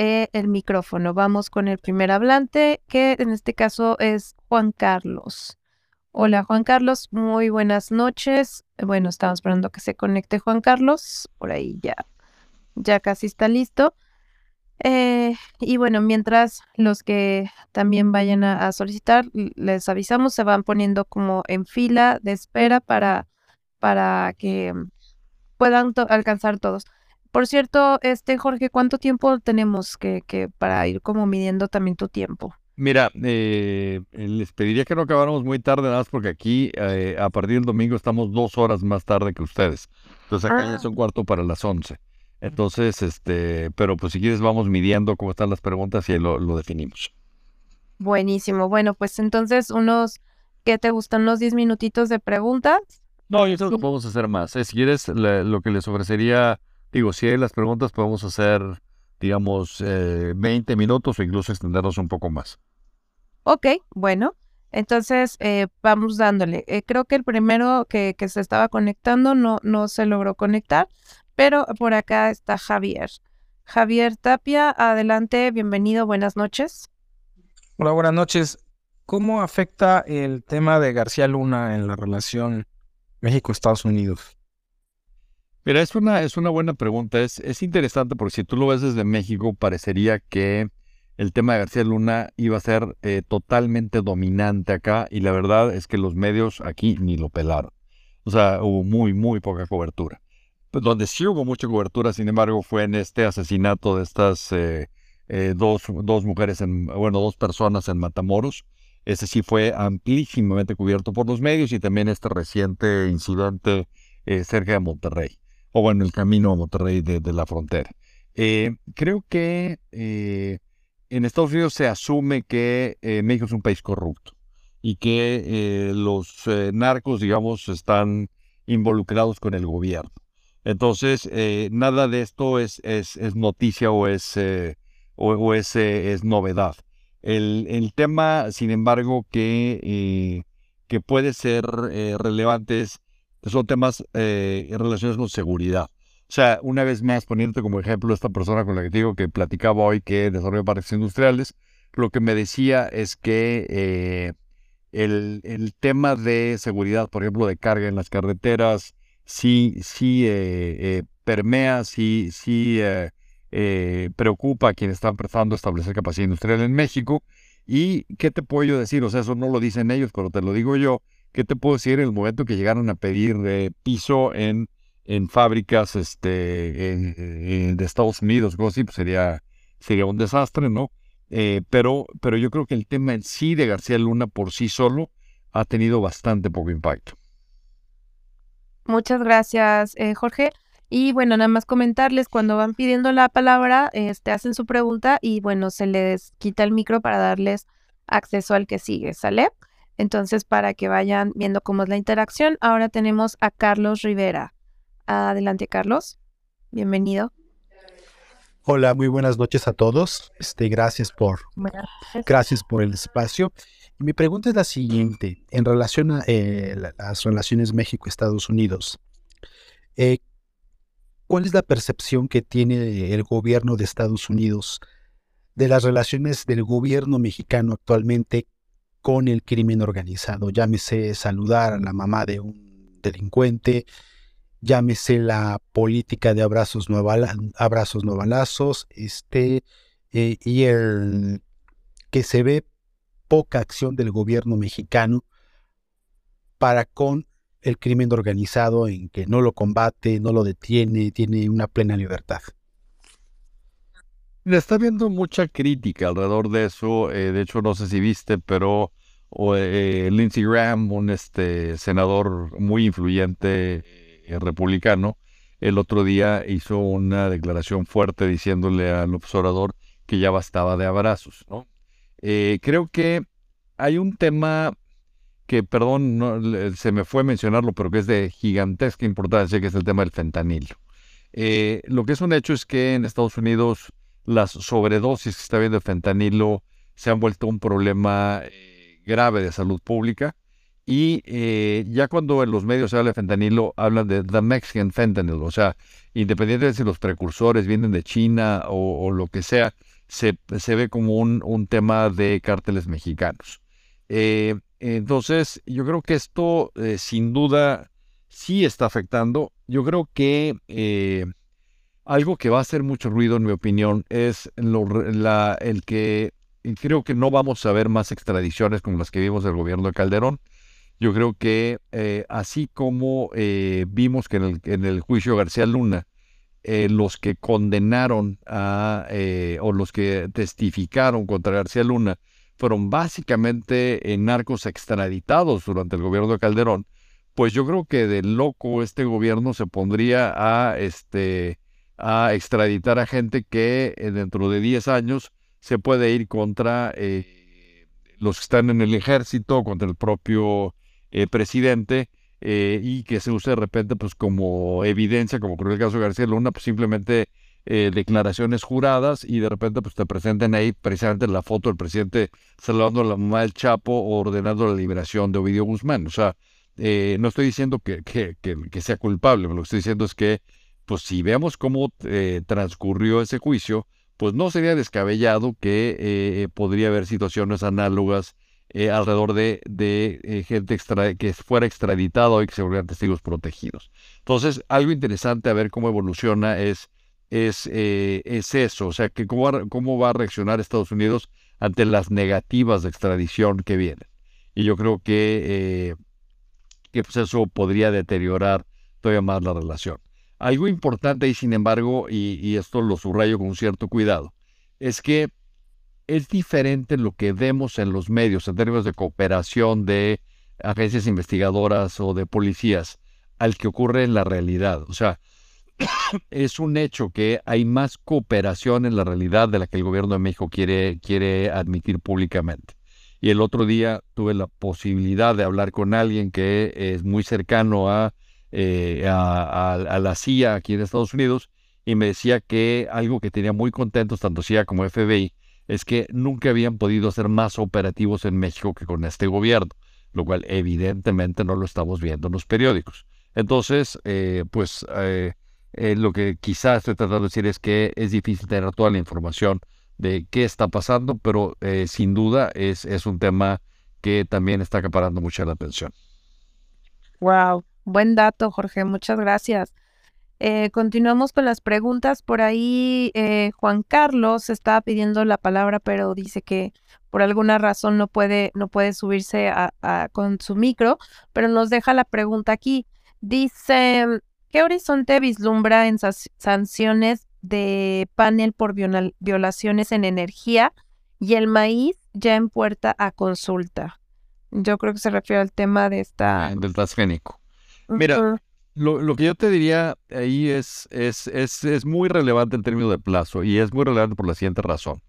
eh, el micrófono. Vamos con el primer hablante, que en este caso es Juan Carlos. Hola Juan Carlos, muy buenas noches. Bueno, estamos esperando que se conecte Juan Carlos. Por ahí ya, ya casi está listo. Eh, y bueno, mientras los que también vayan a, solicitar, les avisamos, se van poniendo como en fila de espera para, para que puedan alcanzar todos. Por cierto, este Jorge, ¿cuánto tiempo tenemos que, que para ir como midiendo también tu tiempo? Mira, eh, les pediría que no acabáramos muy tarde, nada más porque aquí eh, a partir del domingo estamos dos horas más tarde que ustedes. Entonces acá ya es ah. un cuarto para las once. Entonces, este, pero pues si quieres vamos midiendo cómo están las preguntas y lo, lo definimos. Buenísimo. Bueno, pues entonces unos, ¿qué te gustan? ¿Unos diez minutitos de preguntas? No, yo creo que podemos hacer más. Eh, si quieres, lo que les ofrecería Digo, si hay las preguntas podemos hacer, digamos, 20 eh, minutos o incluso extendernos un poco más. Ok, bueno. Entonces, eh, vamos dándole. Eh, creo que el primero que, que, se estaba conectando no, no se logró conectar, pero por acá está Javier. Javier Tapia, adelante, bienvenido, buenas noches. Hola, buenas noches. ¿Cómo afecta el tema de García Luna en la relación México-Estados Unidos? Mira, es una, es una buena pregunta. Es, es interesante porque si tú lo ves desde México, parecería que el tema de García Luna iba a ser eh, totalmente dominante acá y la verdad es que los medios aquí ni lo pelaron. O sea, hubo muy, muy poca cobertura. Pues, donde sí hubo mucha cobertura, sin embargo, fue en este asesinato de estas eh, eh, dos, dos mujeres, en, bueno, dos personas en Matamoros. Ese sí fue amplísimamente cubierto por los medios y también este reciente incidente cerca de Monterrey o bueno, el camino a Monterrey de, la frontera. Eh, creo que eh, en Estados Unidos se asume que eh, México es un país corrupto y que los narcos, digamos, están involucrados con el gobierno. Entonces, nada de esto es, es, noticia o es, o, es, es, novedad. El, el, tema, sin embargo, que, que puede ser relevante es son temas eh, relacionados con seguridad. O sea, una vez más, poniéndote como ejemplo esta persona con la que digo que platicaba hoy que desarrolla parques industriales, lo que me decía es que eh, el, el, tema de seguridad, por ejemplo, de carga en las carreteras, sí, sí eh, permea, sí, sí preocupa a quienes están empezando a establecer capacidad industrial en México. ¿Y qué te puedo yo decir? O sea, eso no lo dicen ellos, pero te lo digo yo. ¿Qué te puedo decir en el momento que llegaron a pedir piso en, en fábricas este, de Estados Unidos? Algo pues sería, sería un desastre, ¿no? Eh, pero, pero yo creo que el tema en sí de García Luna por sí solo ha tenido bastante poco impacto. Muchas gracias, eh, Jorge. Y bueno, nada más comentarles, cuando van pidiendo la palabra, este, hacen su pregunta y bueno, se les quita el micro para darles acceso al que sigue, ¿sale? Entonces, para que vayan viendo cómo es la interacción, ahora tenemos a Carlos Rivera. Adelante, Carlos. Bienvenido. Hola, muy buenas noches a todos. Este, gracias por, gracias por el espacio. Mi pregunta es la siguiente, en relación a eh, las relaciones México-Estados Unidos. Eh, ¿Cuál es la percepción que tiene el gobierno de Estados Unidos de las relaciones del gobierno mexicano actualmente con el crimen organizado? Llámese saludar a la mamá de un delincuente, llámese la política de abrazos no, abrazos no balazos, este, eh, y el que se ve poca acción del gobierno mexicano para con el crimen organizado en que no lo combate, no lo detiene, tiene una plena libertad. Está viendo mucha crítica alrededor de eso. Eh, de hecho, no sé si viste, pero eh, Lindsey Graham, un este, senador muy influyente eh, republicano, el otro día hizo una declaración fuerte diciéndole al observador que ya bastaba de abrazos. ¿no? creo que hay un tema que, perdón, no, se me fue mencionarlo, pero que es de gigantesca importancia, que es el tema del fentanilo. Eh, lo que es un hecho es que en Estados Unidos las sobredosis que está habiendo de fentanilo se han vuelto un problema eh, grave de salud pública. Y eh, ya cuando en los medios se habla de fentanilo, hablan de the Mexican fentanyl, o sea, independientemente de si los precursores vienen de China o, lo que sea, se, se, ve como un, un tema de cárteles mexicanos. Entonces, yo creo que esto eh, sin duda sí está afectando. Yo creo que eh, algo que va a hacer mucho ruido, en mi opinión, es el que creo que no vamos a ver más extradiciones como las que vimos del gobierno de Calderón. Yo creo que eh, así como vimos que en el, en el juicio García Luna, los que condenaron a, o los que testificaron contra García Luna, fueron básicamente en narcos extraditados durante el gobierno de Calderón, pues yo creo que de loco este gobierno se pondría a, este, a extraditar a gente que eh, dentro de 10 años se puede ir contra eh, los que están en el ejército, contra el propio eh, presidente, y que se use de repente pues como evidencia, como ocurrió el caso de García Luna, pues simplemente eh, declaraciones juradas y de repente pues te presenten ahí precisamente la foto del presidente saludando a la mamá del Chapo ordenando la liberación de Ovidio Guzmán. O sea, eh, no estoy diciendo que, que, que, sea culpable, lo que estoy diciendo es que pues si vemos cómo eh, transcurrió ese juicio, pues no sería descabellado que podría haber situaciones análogas alrededor de, gente extra, que fuera extraditado y que se volvieran testigos protegidos. Entonces, algo interesante a ver cómo evoluciona es es, eh, es eso, o sea, que cómo, va a reaccionar Estados Unidos ante las negativas de extradición que vienen. Y yo creo que, eh, que pues eso podría deteriorar todavía más la relación. Algo importante y sin embargo, y, esto lo subrayo con cierto cuidado, es que es diferente lo que vemos en los medios en términos de cooperación de agencias investigadoras o de policías al que ocurre en la realidad. O sea, es un hecho que hay más cooperación en la realidad de la que el gobierno de México quiere, quiere admitir públicamente. Y el otro día tuve la posibilidad de hablar con alguien que es muy cercano a, eh, a, la CIA aquí en Estados Unidos y me decía que algo que tenía muy contentos tanto CIA como FBI es que nunca habían podido ser más operativos en México que con este gobierno, lo cual evidentemente no lo estamos viendo en los periódicos. Entonces, eh, pues eh, eh, lo que quizás estoy tratando de decir es que es difícil tener toda la información de qué está pasando, pero eh, sin duda es, es un tema que también está acaparando mucha la atención. Wow, buen dato, Jorge, muchas gracias. Eh, continuamos con las preguntas. Por ahí eh, Juan Carlos estaba pidiendo la palabra, pero dice que por alguna razón no puede, no puede subirse con su micro, pero nos deja la pregunta aquí. Dice, ¿qué horizonte vislumbra en sanciones de panel por violaciones en energía y el maíz ya en puerta a consulta? Yo creo que se refiere al tema de esta... Ah, del transgénico. Mira, lo, que yo te diría ahí es, es, es, es, muy relevante en términos de plazo y es muy relevante por la siguiente razón.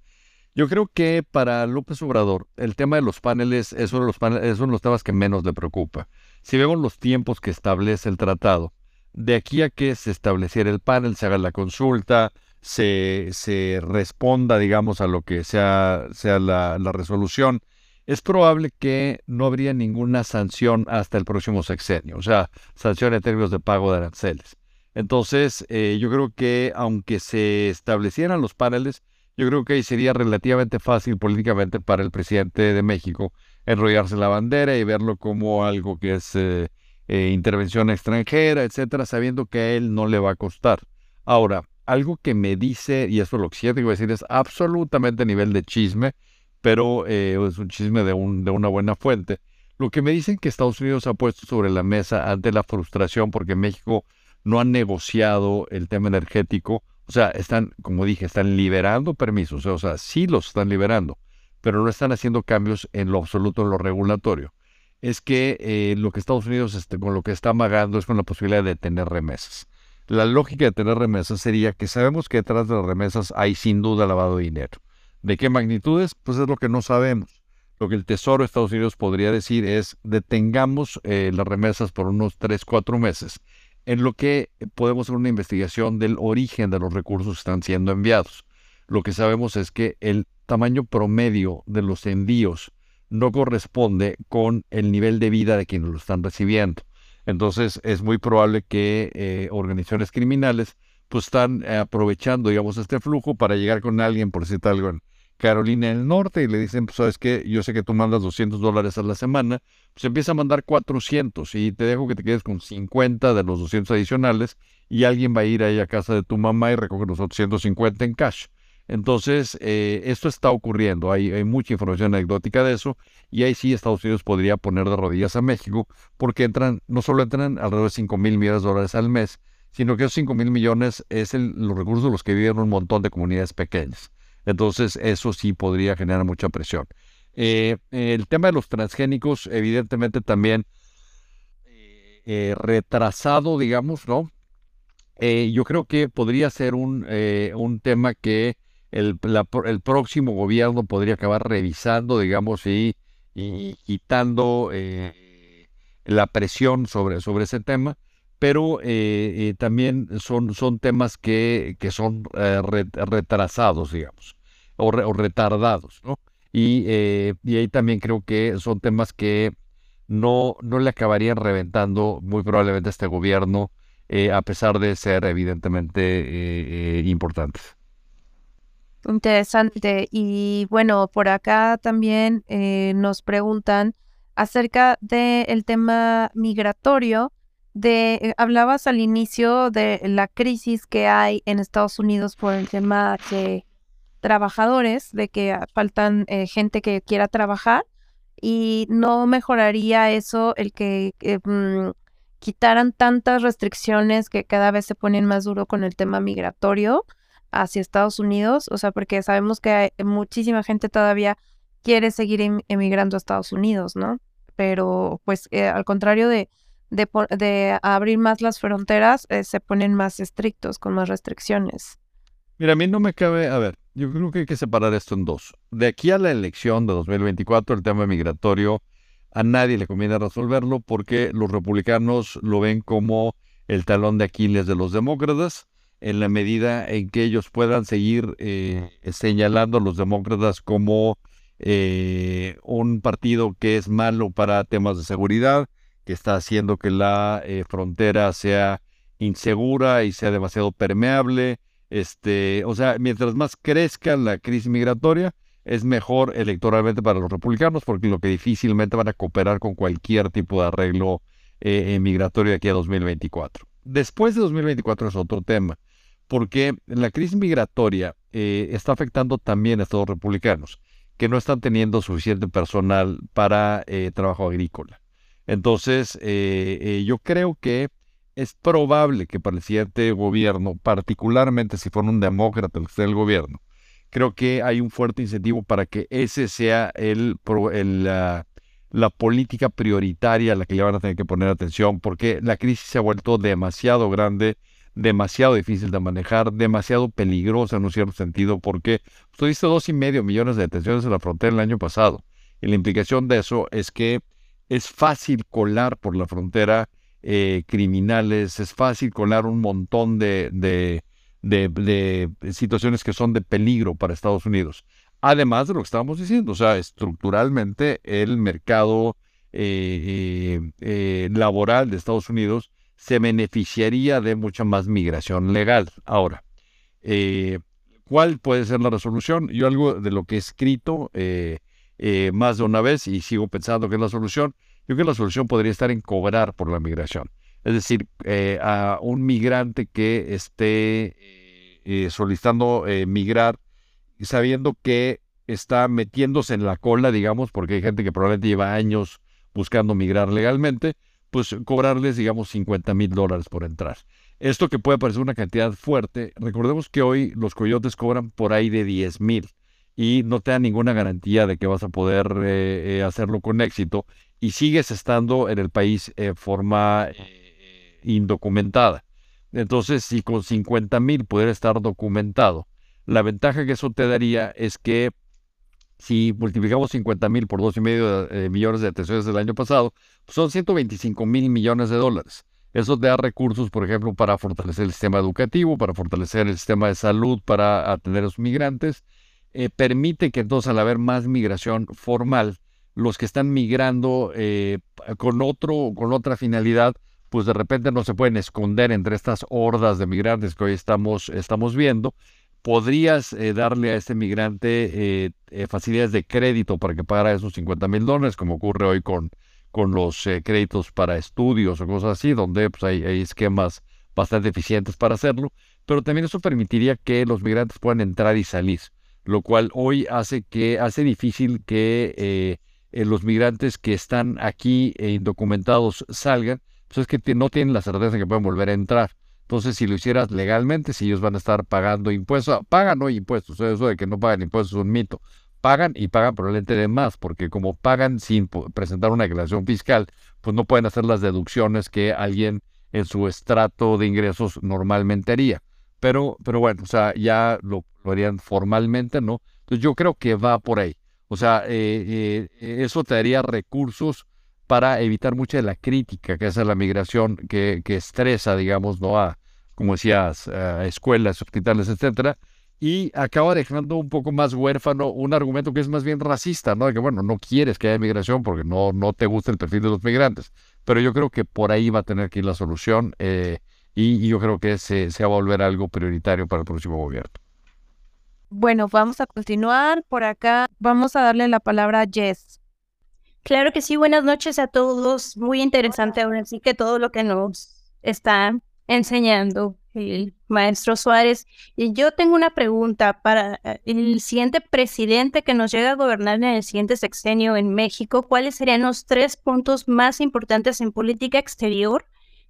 Yo creo que para López Obrador el tema de los paneles es uno de los, paneles, es uno de los temas que menos le preocupa. Si vemos los tiempos que establece el tratado, de aquí a que se estableciera el panel, se haga la consulta, se, se responda, digamos, a lo que sea, sea la, la resolución, es probable que no habría ninguna sanción hasta el próximo sexenio, o sea, sanción en términos de pago de aranceles. Entonces, eh, yo creo que aunque se establecieran los paneles, yo creo que ahí sería relativamente fácil políticamente para el presidente de México enrollarse la bandera y verlo como algo que es eh, eh, intervención extranjera, etcétera, sabiendo que a él no le va a costar. Ahora, algo que me dice, y eso lo que sí voy a decir, es absolutamente a nivel de chisme, pero eh, es un chisme de, un, de una buena fuente. Lo que me dicen que Estados Unidos ha puesto sobre la mesa ante la frustración porque México no ha negociado el tema energético, o sea, están, como dije, están liberando permisos, o sea, sí los están liberando, pero no están haciendo cambios en lo absoluto en lo regulatorio. Es que eh, lo que Estados Unidos este, con lo que está amagando es con la posibilidad de tener remesas. La lógica de tener remesas sería que sabemos que detrás de las remesas hay sin duda lavado de dinero. ¿De qué magnitudes? Pues es lo que no sabemos. Lo que el Tesoro de Estados Unidos podría decir es detengamos eh, las remesas por unos 3, 4 meses, en lo que podemos hacer una investigación del origen de los recursos que están siendo enviados. Lo que sabemos es que el tamaño promedio de los envíos no corresponde con el nivel de vida de quienes lo están recibiendo. Entonces es muy probable que eh, organizaciones criminales pues están aprovechando, digamos, este flujo para llegar con alguien, por decirte algo, en Carolina del Norte y le dicen, pues sabes qué, yo sé que tú mandas 200 dólares a la semana, pues empieza a mandar 400 y te dejo que te quedes con 50 de los 200 adicionales y alguien va a ir ahí a casa de tu mamá y recoge los otros 150 en cash. Entonces, eh, esto está ocurriendo, hay, hay, mucha información anecdótica de eso, y ahí sí Estados Unidos podría poner de rodillas a México, porque entran, no solo entran alrededor de 5 mil millones de dólares al mes, sino que esos 5 mil millones es los recursos de los que viven un montón de comunidades pequeñas. Entonces, eso sí podría generar mucha presión. Eh, el tema de los transgénicos, evidentemente también eh, retrasado, digamos, ¿no? Eh, yo creo que podría ser un, un tema que el, el, próximo gobierno podría acabar revisando, digamos, y, y quitando la presión sobre, sobre ese tema pero eh, eh, también son, son temas que, que son eh, retrasados, digamos, o, retardados, ¿no? Y, y, ahí también creo que son temas que no, no le acabarían reventando muy probablemente a este gobierno, a pesar de ser evidentemente importantes. Interesante. Y bueno, por acá también nos preguntan acerca del tema migratorio de, eh, hablabas al inicio de la crisis que hay en Estados Unidos por el tema de trabajadores, de que faltan eh, gente que quiera trabajar y no mejoraría eso el que mm, quitaran tantas restricciones que cada vez se ponen más duro con el tema migratorio hacia Estados Unidos, o sea, porque sabemos que hay muchísima gente todavía quiere seguir em, emigrando a Estados Unidos, ¿no? Pero pues eh, al contrario de de, abrir más las fronteras, eh, se ponen más estrictos, con más restricciones. Mira, a mí no me cabe, a ver, yo creo que hay que separar esto en dos. De aquí a la elección de 2024, el tema migratorio, a nadie le conviene resolverlo porque los republicanos lo ven como el talón de Aquiles de los demócratas, en la medida en que ellos puedan seguir eh, señalando a los demócratas como eh, un partido que es malo para temas de seguridad, que está haciendo que la eh, frontera sea insegura y sea demasiado permeable. Este, o sea, mientras más crezca la crisis migratoria, es mejor electoralmente para los republicanos, porque lo que difícilmente van a cooperar con cualquier tipo de arreglo eh, migratorio de aquí a 2024. Después de 2024 es otro tema, porque la crisis migratoria eh, está afectando también a Estados republicanos, que no están teniendo suficiente personal para eh, trabajo agrícola. Entonces, eh, yo creo que es probable que para el siguiente gobierno, particularmente si fuera un demócrata el que esté el gobierno, creo que hay un fuerte incentivo para que ese sea el, la, la política prioritaria a la que le van a tener que poner atención, porque la crisis se ha vuelto demasiado grande, demasiado difícil de manejar, demasiado peligrosa en un cierto sentido, porque dice dos y medio millones de detenciones en la frontera el año pasado. Y la implicación de eso es que es fácil colar por la frontera eh, criminales, es fácil colar un montón de, de, de, situaciones que son de peligro para Estados Unidos. Además de lo que estábamos diciendo, o sea, estructuralmente el mercado eh, eh, laboral de Estados Unidos se beneficiaría de mucha más migración legal. Ahora, ¿cuál puede ser la resolución? Yo algo de lo que he escrito más de una vez y sigo pensando que es la solución, yo creo que la solución podría estar en cobrar por la migración. Es decir, eh, a un migrante que esté eh, solicitando eh, migrar, sabiendo que está metiéndose en la cola, digamos, porque hay gente que probablemente lleva años buscando migrar legalmente, pues cobrarles, digamos, 50 mil dólares por entrar. Esto que puede parecer una cantidad fuerte, recordemos que hoy los coyotes cobran por ahí de 10 mil y no te da ninguna garantía de que vas a poder hacerlo con éxito y sigues estando en el país en forma eh, indocumentada. Entonces, si con 50 mil pudiera estar documentado, la ventaja que eso te daría es que si multiplicamos 50 mil por 2,5 medio eh, millones de detenciones del año pasado, pues son 125 mil millones de dólares. Eso te da recursos, por ejemplo, para fortalecer el sistema educativo, para fortalecer el sistema de salud, para atender a los migrantes. Eh, permite que entonces al haber más migración formal, los que están migrando eh, con, otro, con otra finalidad, pues de repente no se pueden esconder entre estas hordas de migrantes que hoy estamos, estamos viendo. Podrías eh, darle a este migrante facilidades de crédito para que pagara esos 50 mil dólares, como ocurre hoy con, con los créditos para estudios o cosas así, donde pues, hay, esquemas bastante eficientes para hacerlo. Pero también eso permitiría que los migrantes puedan entrar y salir, lo cual hoy hace que hace difícil que eh, los migrantes que están aquí e indocumentados salgan, pues es que no tienen la certeza de que pueden volver a entrar. Entonces, si lo hicieras legalmente, si ellos van a estar pagando impuestos, pagan hoy impuestos, eso de que no pagan impuestos es un mito. Pagan y pagan probablemente de más, porque como pagan sin presentar una declaración fiscal, pues no pueden hacer las deducciones que alguien en su estrato de ingresos normalmente haría. Pero, pero bueno, o sea, ya lo, lo harían formalmente, ¿no? Entonces yo creo que va por ahí. O sea, eh, eh, eso te daría recursos para evitar mucha de la crítica que hace la migración, que, que estresa, digamos, ¿no? A, como decías, a escuelas, hospitales, etcétera, y acaba dejando un poco más huérfano un argumento que es más bien racista, ¿no? De que, bueno, no quieres que haya migración porque no, no te gusta el perfil de los migrantes. Pero yo creo que por ahí va a tener que ir la solución eh, y, yo creo que se, se va a volver algo prioritario para el próximo gobierno. Bueno, vamos a continuar por acá. Vamos a darle la palabra a Jess. Claro que sí, buenas noches a todos. Muy interesante ahora sí que todo lo que nos está enseñando el maestro Suárez. Y yo tengo una pregunta para eh, el siguiente presidente que nos llega a gobernar en el siguiente sexenio en México. ¿Cuáles serían los tres puntos más importantes en política exterior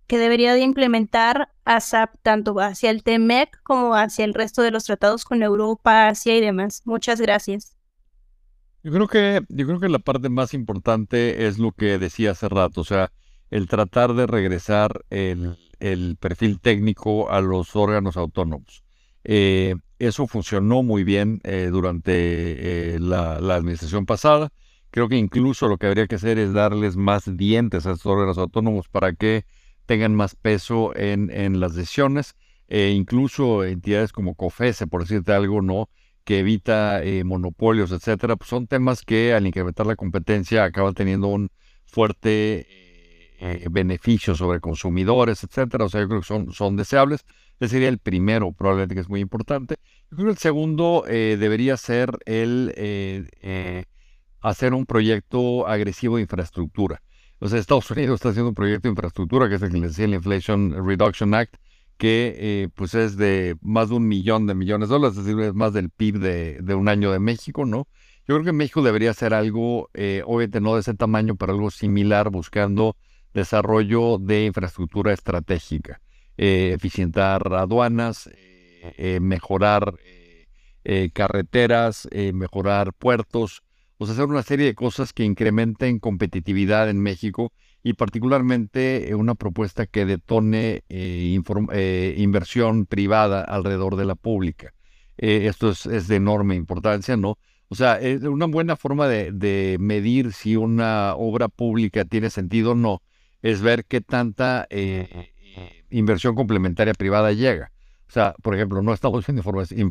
que debería de implementar ASAP tanto hacia el TEMEC como hacia el resto de los tratados con Europa, Asia y demás. Muchas gracias. Yo creo que, yo creo que la parte más importante es lo que decía hace rato, o sea, el tratar de regresar el, perfil técnico a los órganos autónomos. Eh, eso funcionó muy bien eh, durante eh, la, la, administración pasada. Creo que incluso lo que habría que hacer es darles más dientes a estos órganos autónomos para que tengan más peso en, en las decisiones, e incluso entidades como COFESE, por decirte algo, ¿no? que evita eh, monopolios, etcétera, pues son temas que al incrementar la competencia acaban teniendo un fuerte eh, beneficio sobre consumidores, etcétera. O sea, yo creo que son, son deseables. Ese sería el primero, probablemente que es muy importante. Yo creo que el segundo eh, debería ser el hacer un proyecto agresivo de infraestructura. O sea, Estados Unidos está haciendo un proyecto de infraestructura que es el que decía el Inflation Reduction Act, que eh, pues es de más de un millón de millones de dólares, es decir, es más del PIB de, un año de México, ¿no? Yo creo que México debería hacer algo, eh, obviamente no de ese tamaño, pero algo similar, buscando desarrollo de infraestructura estratégica, eh, eficientar aduanas, mejorar carreteras, mejorar puertos, sea, hacer una serie de cosas que incrementen competitividad en México y particularmente eh, una propuesta que detone eh, eh, inversión privada alrededor de la pública. esto es, de enorme importancia, ¿no? O sea, es una buena forma de, medir si una obra pública tiene sentido o no, es ver qué tanta inversión complementaria privada llega. O sea, por ejemplo, no estamos viendo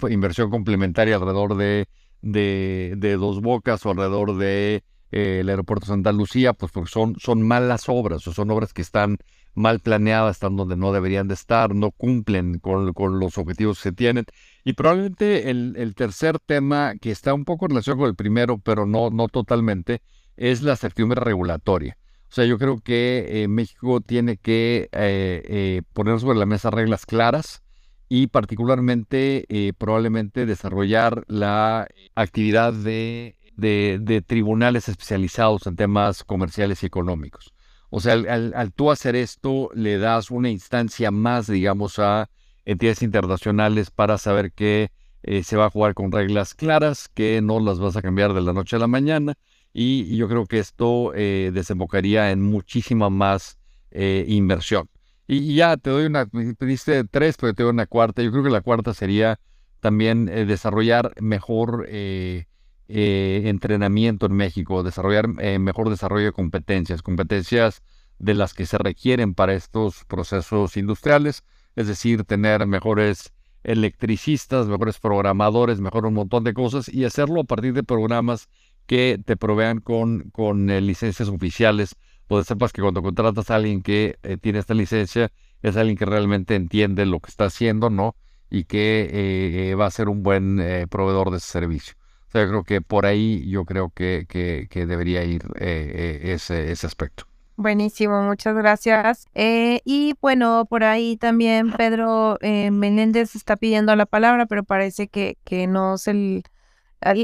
inversión complementaria alrededor de de, Dos Bocas o alrededor de eh, el aeropuerto de Santa Lucía, pues porque son, son malas obras, o son obras que están mal planeadas, están donde no deberían de estar, no cumplen con, los objetivos que se tienen. Y probablemente el, tercer tema, que está un poco relacionado con el primero, pero no, no totalmente, es la certidumbre regulatoria. O sea, yo creo que eh, México tiene que eh, poner sobre la mesa reglas claras, y particularmente eh, probablemente desarrollar la actividad de, de, tribunales especializados en temas comerciales y económicos. O sea, al, tú hacer esto, le das una instancia más, digamos, a entidades internacionales para saber que eh, se va a jugar con reglas claras, que no las vas a cambiar de la noche a la mañana. Y, yo creo que esto eh, desembocaría en muchísima más inversión. Y ya te doy una, pediste tres, pero te doy una cuarta. Yo creo que la cuarta sería también eh, desarrollar mejor eh, eh, entrenamiento en México, desarrollar mejor desarrollo de competencias, competencias de las que se requieren para estos procesos industriales, es decir, tener mejores electricistas, mejores programadores, mejor un montón de cosas y hacerlo a partir de programas que te provean con, con licencias oficiales donde sepas que cuando contratas a alguien que eh, tiene esta licencia, es alguien que realmente entiende lo que está haciendo, ¿no? Y que eh, va a ser un buen eh, proveedor de ese servicio. O sea, yo creo que por ahí yo creo que, que, debería ir ese, ese aspecto. Buenísimo, muchas gracias. y bueno, por ahí también Pedro Menéndez está pidiendo la palabra, pero parece que, que no se...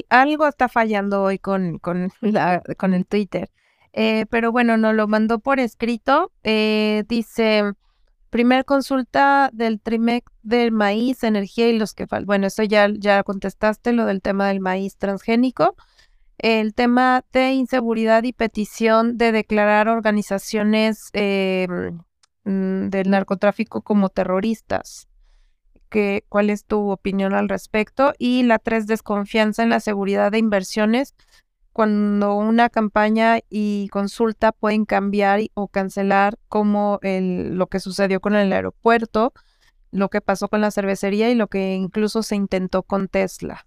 algo está fallando hoy con, con el Twitter. Eh, pero bueno, nos lo mandó por escrito. Eh, dice, primer consulta del TRIMEC del maíz, energía y los que faltan. Bueno, eso ya, ya contestaste, lo del tema del maíz transgénico. El tema de inseguridad y petición de declarar organizaciones eh, mm, del narcotráfico como terroristas. ¿Qué, ¿Cuál es tu opinión al respecto? Y la tres, desconfianza en la seguridad de inversiones cuando una campaña y consulta pueden cambiar o cancelar como el, lo que sucedió con el aeropuerto, lo que pasó con la cervecería y lo que incluso se intentó con Tesla.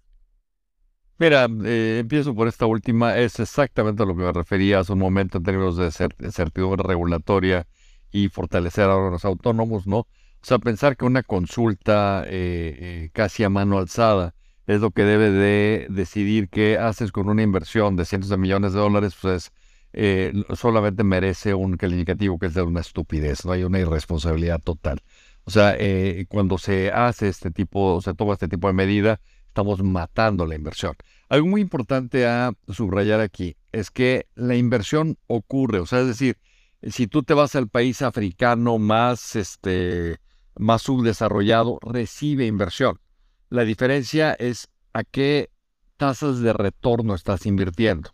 Mira, eh, empiezo por esta última. Es exactamente a lo que me refería hace un momento en términos de certidumbre regulatoria y fortalecer a los autónomos, ¿no? O sea, pensar que una consulta eh, eh, casi a mano alzada es lo que debe de decidir qué haces con una inversión de cientos de millones de dólares, pues eh, solamente merece un calificativo que es de una estupidez, no hay una irresponsabilidad total. O sea, eh, cuando se hace este tipo, se toma este tipo de medida, estamos matando la inversión. Algo muy importante a subrayar aquí es que la inversión ocurre, o sea, es decir, si tú te vas al país africano más, este, más subdesarrollado, recibe inversión. La diferencia es a qué tasas de retorno estás invirtiendo.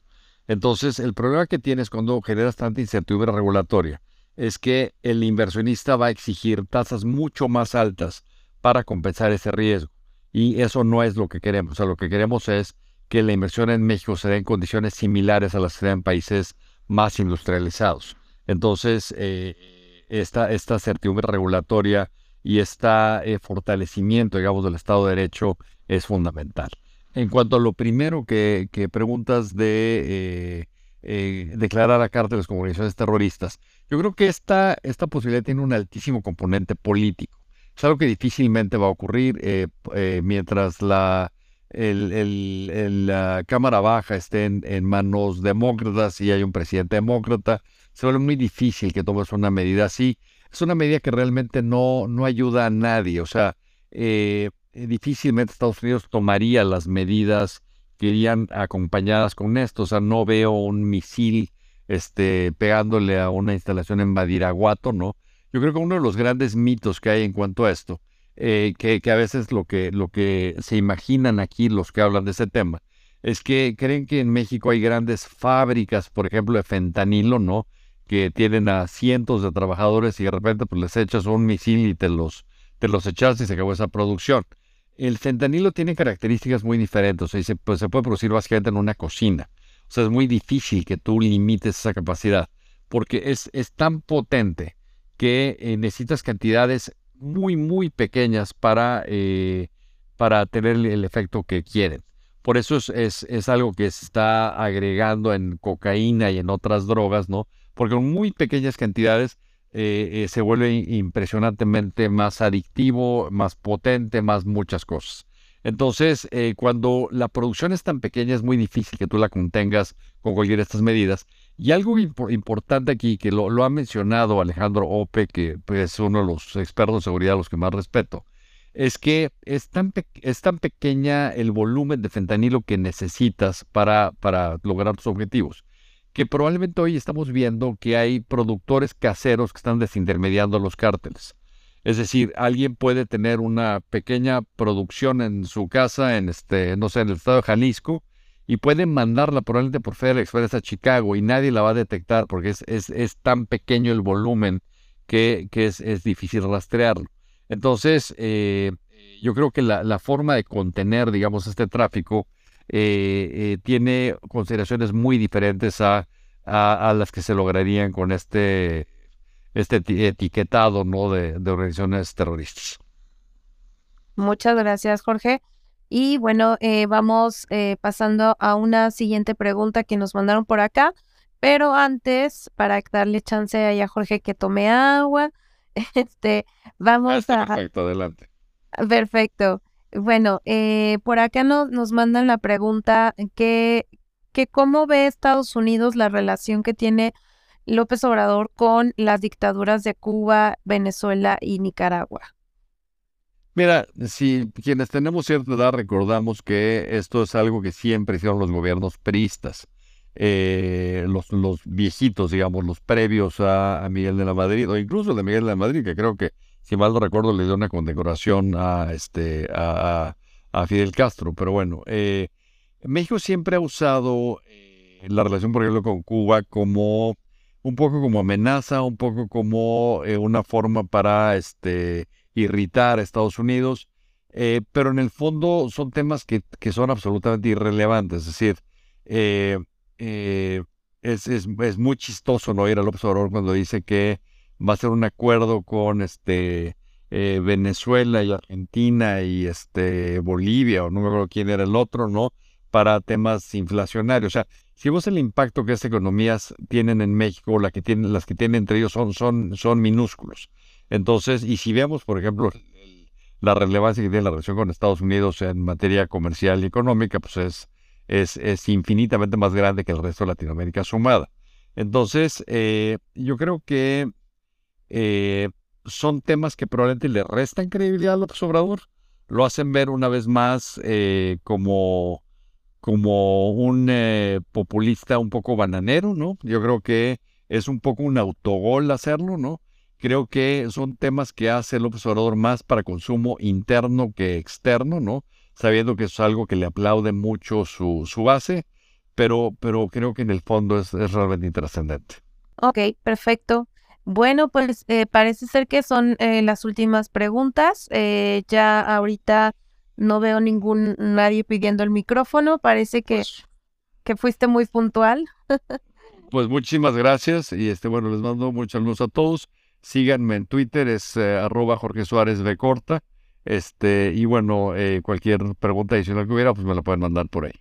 Entonces, el problema que tienes cuando generas tanta incertidumbre regulatoria es que el inversionista va a exigir tasas mucho más altas para compensar ese riesgo. Y eso no es lo que queremos. O sea, lo que queremos es que la inversión en México se dé en condiciones similares a las que se en países más industrializados. Entonces, eh, esta, esta certidumbre regulatoria y este fortalecimiento, digamos, del Estado de Derecho es fundamental. En cuanto a lo primero que, preguntas de eh, eh, declarar a cárteles como organizaciones terroristas, yo creo que esta, esta posibilidad tiene un altísimo componente político. Es algo que difícilmente va a ocurrir mientras la, Cámara Baja esté en, en, manos demócratas y hay un presidente demócrata, se vuelve muy difícil que tomes una medida así. Es una medida que realmente no, no ayuda a nadie. O sea, eh, difícilmente Estados Unidos tomaría las medidas que irían acompañadas con esto. O sea, no veo un misil este, pegándole a una instalación en Badiraguato, ¿no? Yo creo que uno de los grandes mitos que hay en cuanto a esto, eh, que, que, a veces lo que, lo que se imaginan aquí los que hablan de ese tema, es que creen que en México hay grandes fábricas, por ejemplo, de fentanilo, ¿no? Que tienen a cientos de trabajadores y de repente pues les echas un misil y te los, te los echas y se acabó esa producción. El fentanilo tiene características muy diferentes, pues, se puede producir básicamente en una cocina. O sea, es muy difícil que tú limites esa capacidad, porque es, es tan potente que eh, necesitas cantidades muy, muy pequeñas para, eh, para tener el efecto que quieren. Por eso es, es, algo que se está agregando en cocaína y en otras drogas, ¿no? Porque en muy pequeñas cantidades eh, eh, se vuelve impresionantemente más adictivo, más potente, más muchas cosas. Entonces, eh, cuando la producción es tan pequeña, es muy difícil que tú la contengas con cualquiera de estas medidas. Y algo importante aquí, que lo, ha mencionado Alejandro Ope, que pues, es uno de los expertos de seguridad a los que más respeto, es que es tan, es tan pequeña el volumen de fentanilo que necesitas para, para lograr tus objetivos, que probablemente hoy estamos viendo que hay productores caseros que están desintermediando los cárteles. Es decir, alguien puede tener una pequeña producción en su casa, en este, no sé, en el estado de Jalisco, y puede mandarla probablemente por FedEx Express a Chicago y nadie la va a detectar porque es, es, es tan pequeño el volumen que, que es, es difícil rastrearlo. Entonces, eh, yo creo que la, forma de contener, digamos, este tráfico eh, eh, tiene consideraciones muy diferentes a, las que se lograrían con este, este etiquetado ¿no? de, organizaciones terroristas. Muchas gracias, Jorge. Y bueno, vamos pasando a una siguiente pregunta que nos mandaron por acá. Pero antes, para darle chance a Jorge que tome agua, Este, vamos a. Perfecto, adelante. Perfecto. Bueno, eh, por acá nos mandan la pregunta que, que cómo ve Estados Unidos la relación que tiene López Obrador con las dictaduras de Cuba, Venezuela y Nicaragua. Mira, si quienes tenemos cierta edad recordamos que esto es algo que siempre hicieron los gobiernos peristas. Eh, los, los viejitos, digamos, los previos a, Miguel de la Madrid, o incluso de Miguel de la Madrid, que creo que, si mal no recuerdo, le dio una condecoración a, este, a, Fidel Castro. Pero bueno, eh, México siempre ha usado eh, la relación, por ejemplo, con Cuba como un poco como amenaza, un poco como una forma para este, irritar a Estados Unidos. pero en el fondo son temas que, que son absolutamente irrelevantes. Es decir, eh, es, es, es, muy chistoso no oír a López Obrador cuando dice que va a hacer un acuerdo con este eh, Venezuela y Argentina y este Bolivia, o no me acuerdo quién era el otro, ¿no? Para temas inflacionarios. O sea, si vos el impacto que estas economías tienen en México, la que tienen, las que tienen entre ellos son, son, son minúsculos. Entonces, y si vemos, por ejemplo, la relevancia que tiene la relación con Estados Unidos en materia comercial y económica, pues es es, infinitamente más grande que el resto de Latinoamérica sumada. Entonces, eh, yo creo que eh, son temas que probablemente le restan credibilidad a López Obrador, lo hacen ver una vez más eh, como, como un populista un poco bananero, ¿no? Yo creo que es un poco un autogol hacerlo, ¿no? Creo que son temas que hace López Obrador más para consumo interno que externo, ¿no? sabiendo que es algo que le aplaude mucho su, su base, pero, pero creo que en el fondo es, realmente intrascendente. Ok, perfecto. Bueno, pues eh, parece ser que son eh, las últimas preguntas. Eh, ya ahorita no veo ningún nadie pidiendo el micrófono. Parece que, pues que fuiste muy puntual. pues muchísimas gracias y este bueno les mando muchas luz a todos. Síganme en Twitter, es arroba Jorge Suárez de Corta. Este, y bueno, eh, cualquier pregunta adicional que hubiera, pues me la pueden mandar por ahí.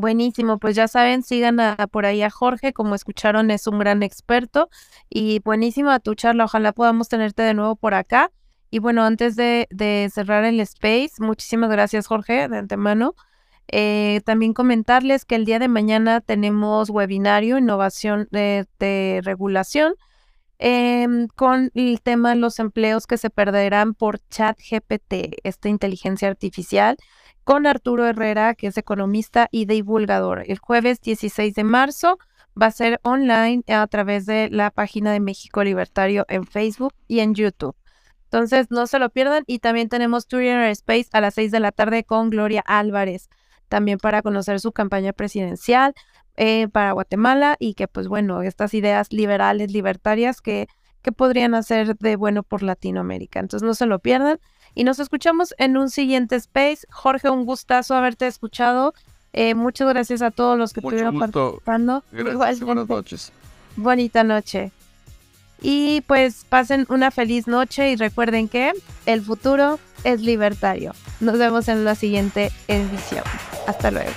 Buenísimo, pues ya saben, sigan por ahí a Jorge, como escucharon, es un gran experto y buenísima tu charla, ojalá podamos tenerte de nuevo por acá. Y bueno, antes de, cerrar el space, muchísimas gracias Jorge de antemano. Eh, también comentarles que el día de mañana tenemos webinario Innovación de, Regulación em, con el tema de los empleos que se perderán por chat GPT, esta inteligencia artificial, con Arturo Herrera, que es economista y divulgador. El jueves 16 de marzo va a ser online a través de la página de México Libertario en Facebook y en YouTube. Entonces, no se lo pierdan. Y también tenemos Twitter Space a las 6 de la tarde con Gloria Álvarez también para conocer su campaña presidencial eh, para Guatemala y que pues bueno, estas ideas liberales, libertarias que, que podrían hacer de bueno por Latinoamérica. Entonces no se lo pierdan y nos escuchamos en un siguiente space. Jorge, un gustazo haberte escuchado. Eh, muchas gracias a todos los que estuvieron participando. Gracias, buenas noches. Bonita noche. Y pues pasen una feliz noche y recuerden que el futuro es libertario. Nos vemos en la siguiente edición. Hasta luego.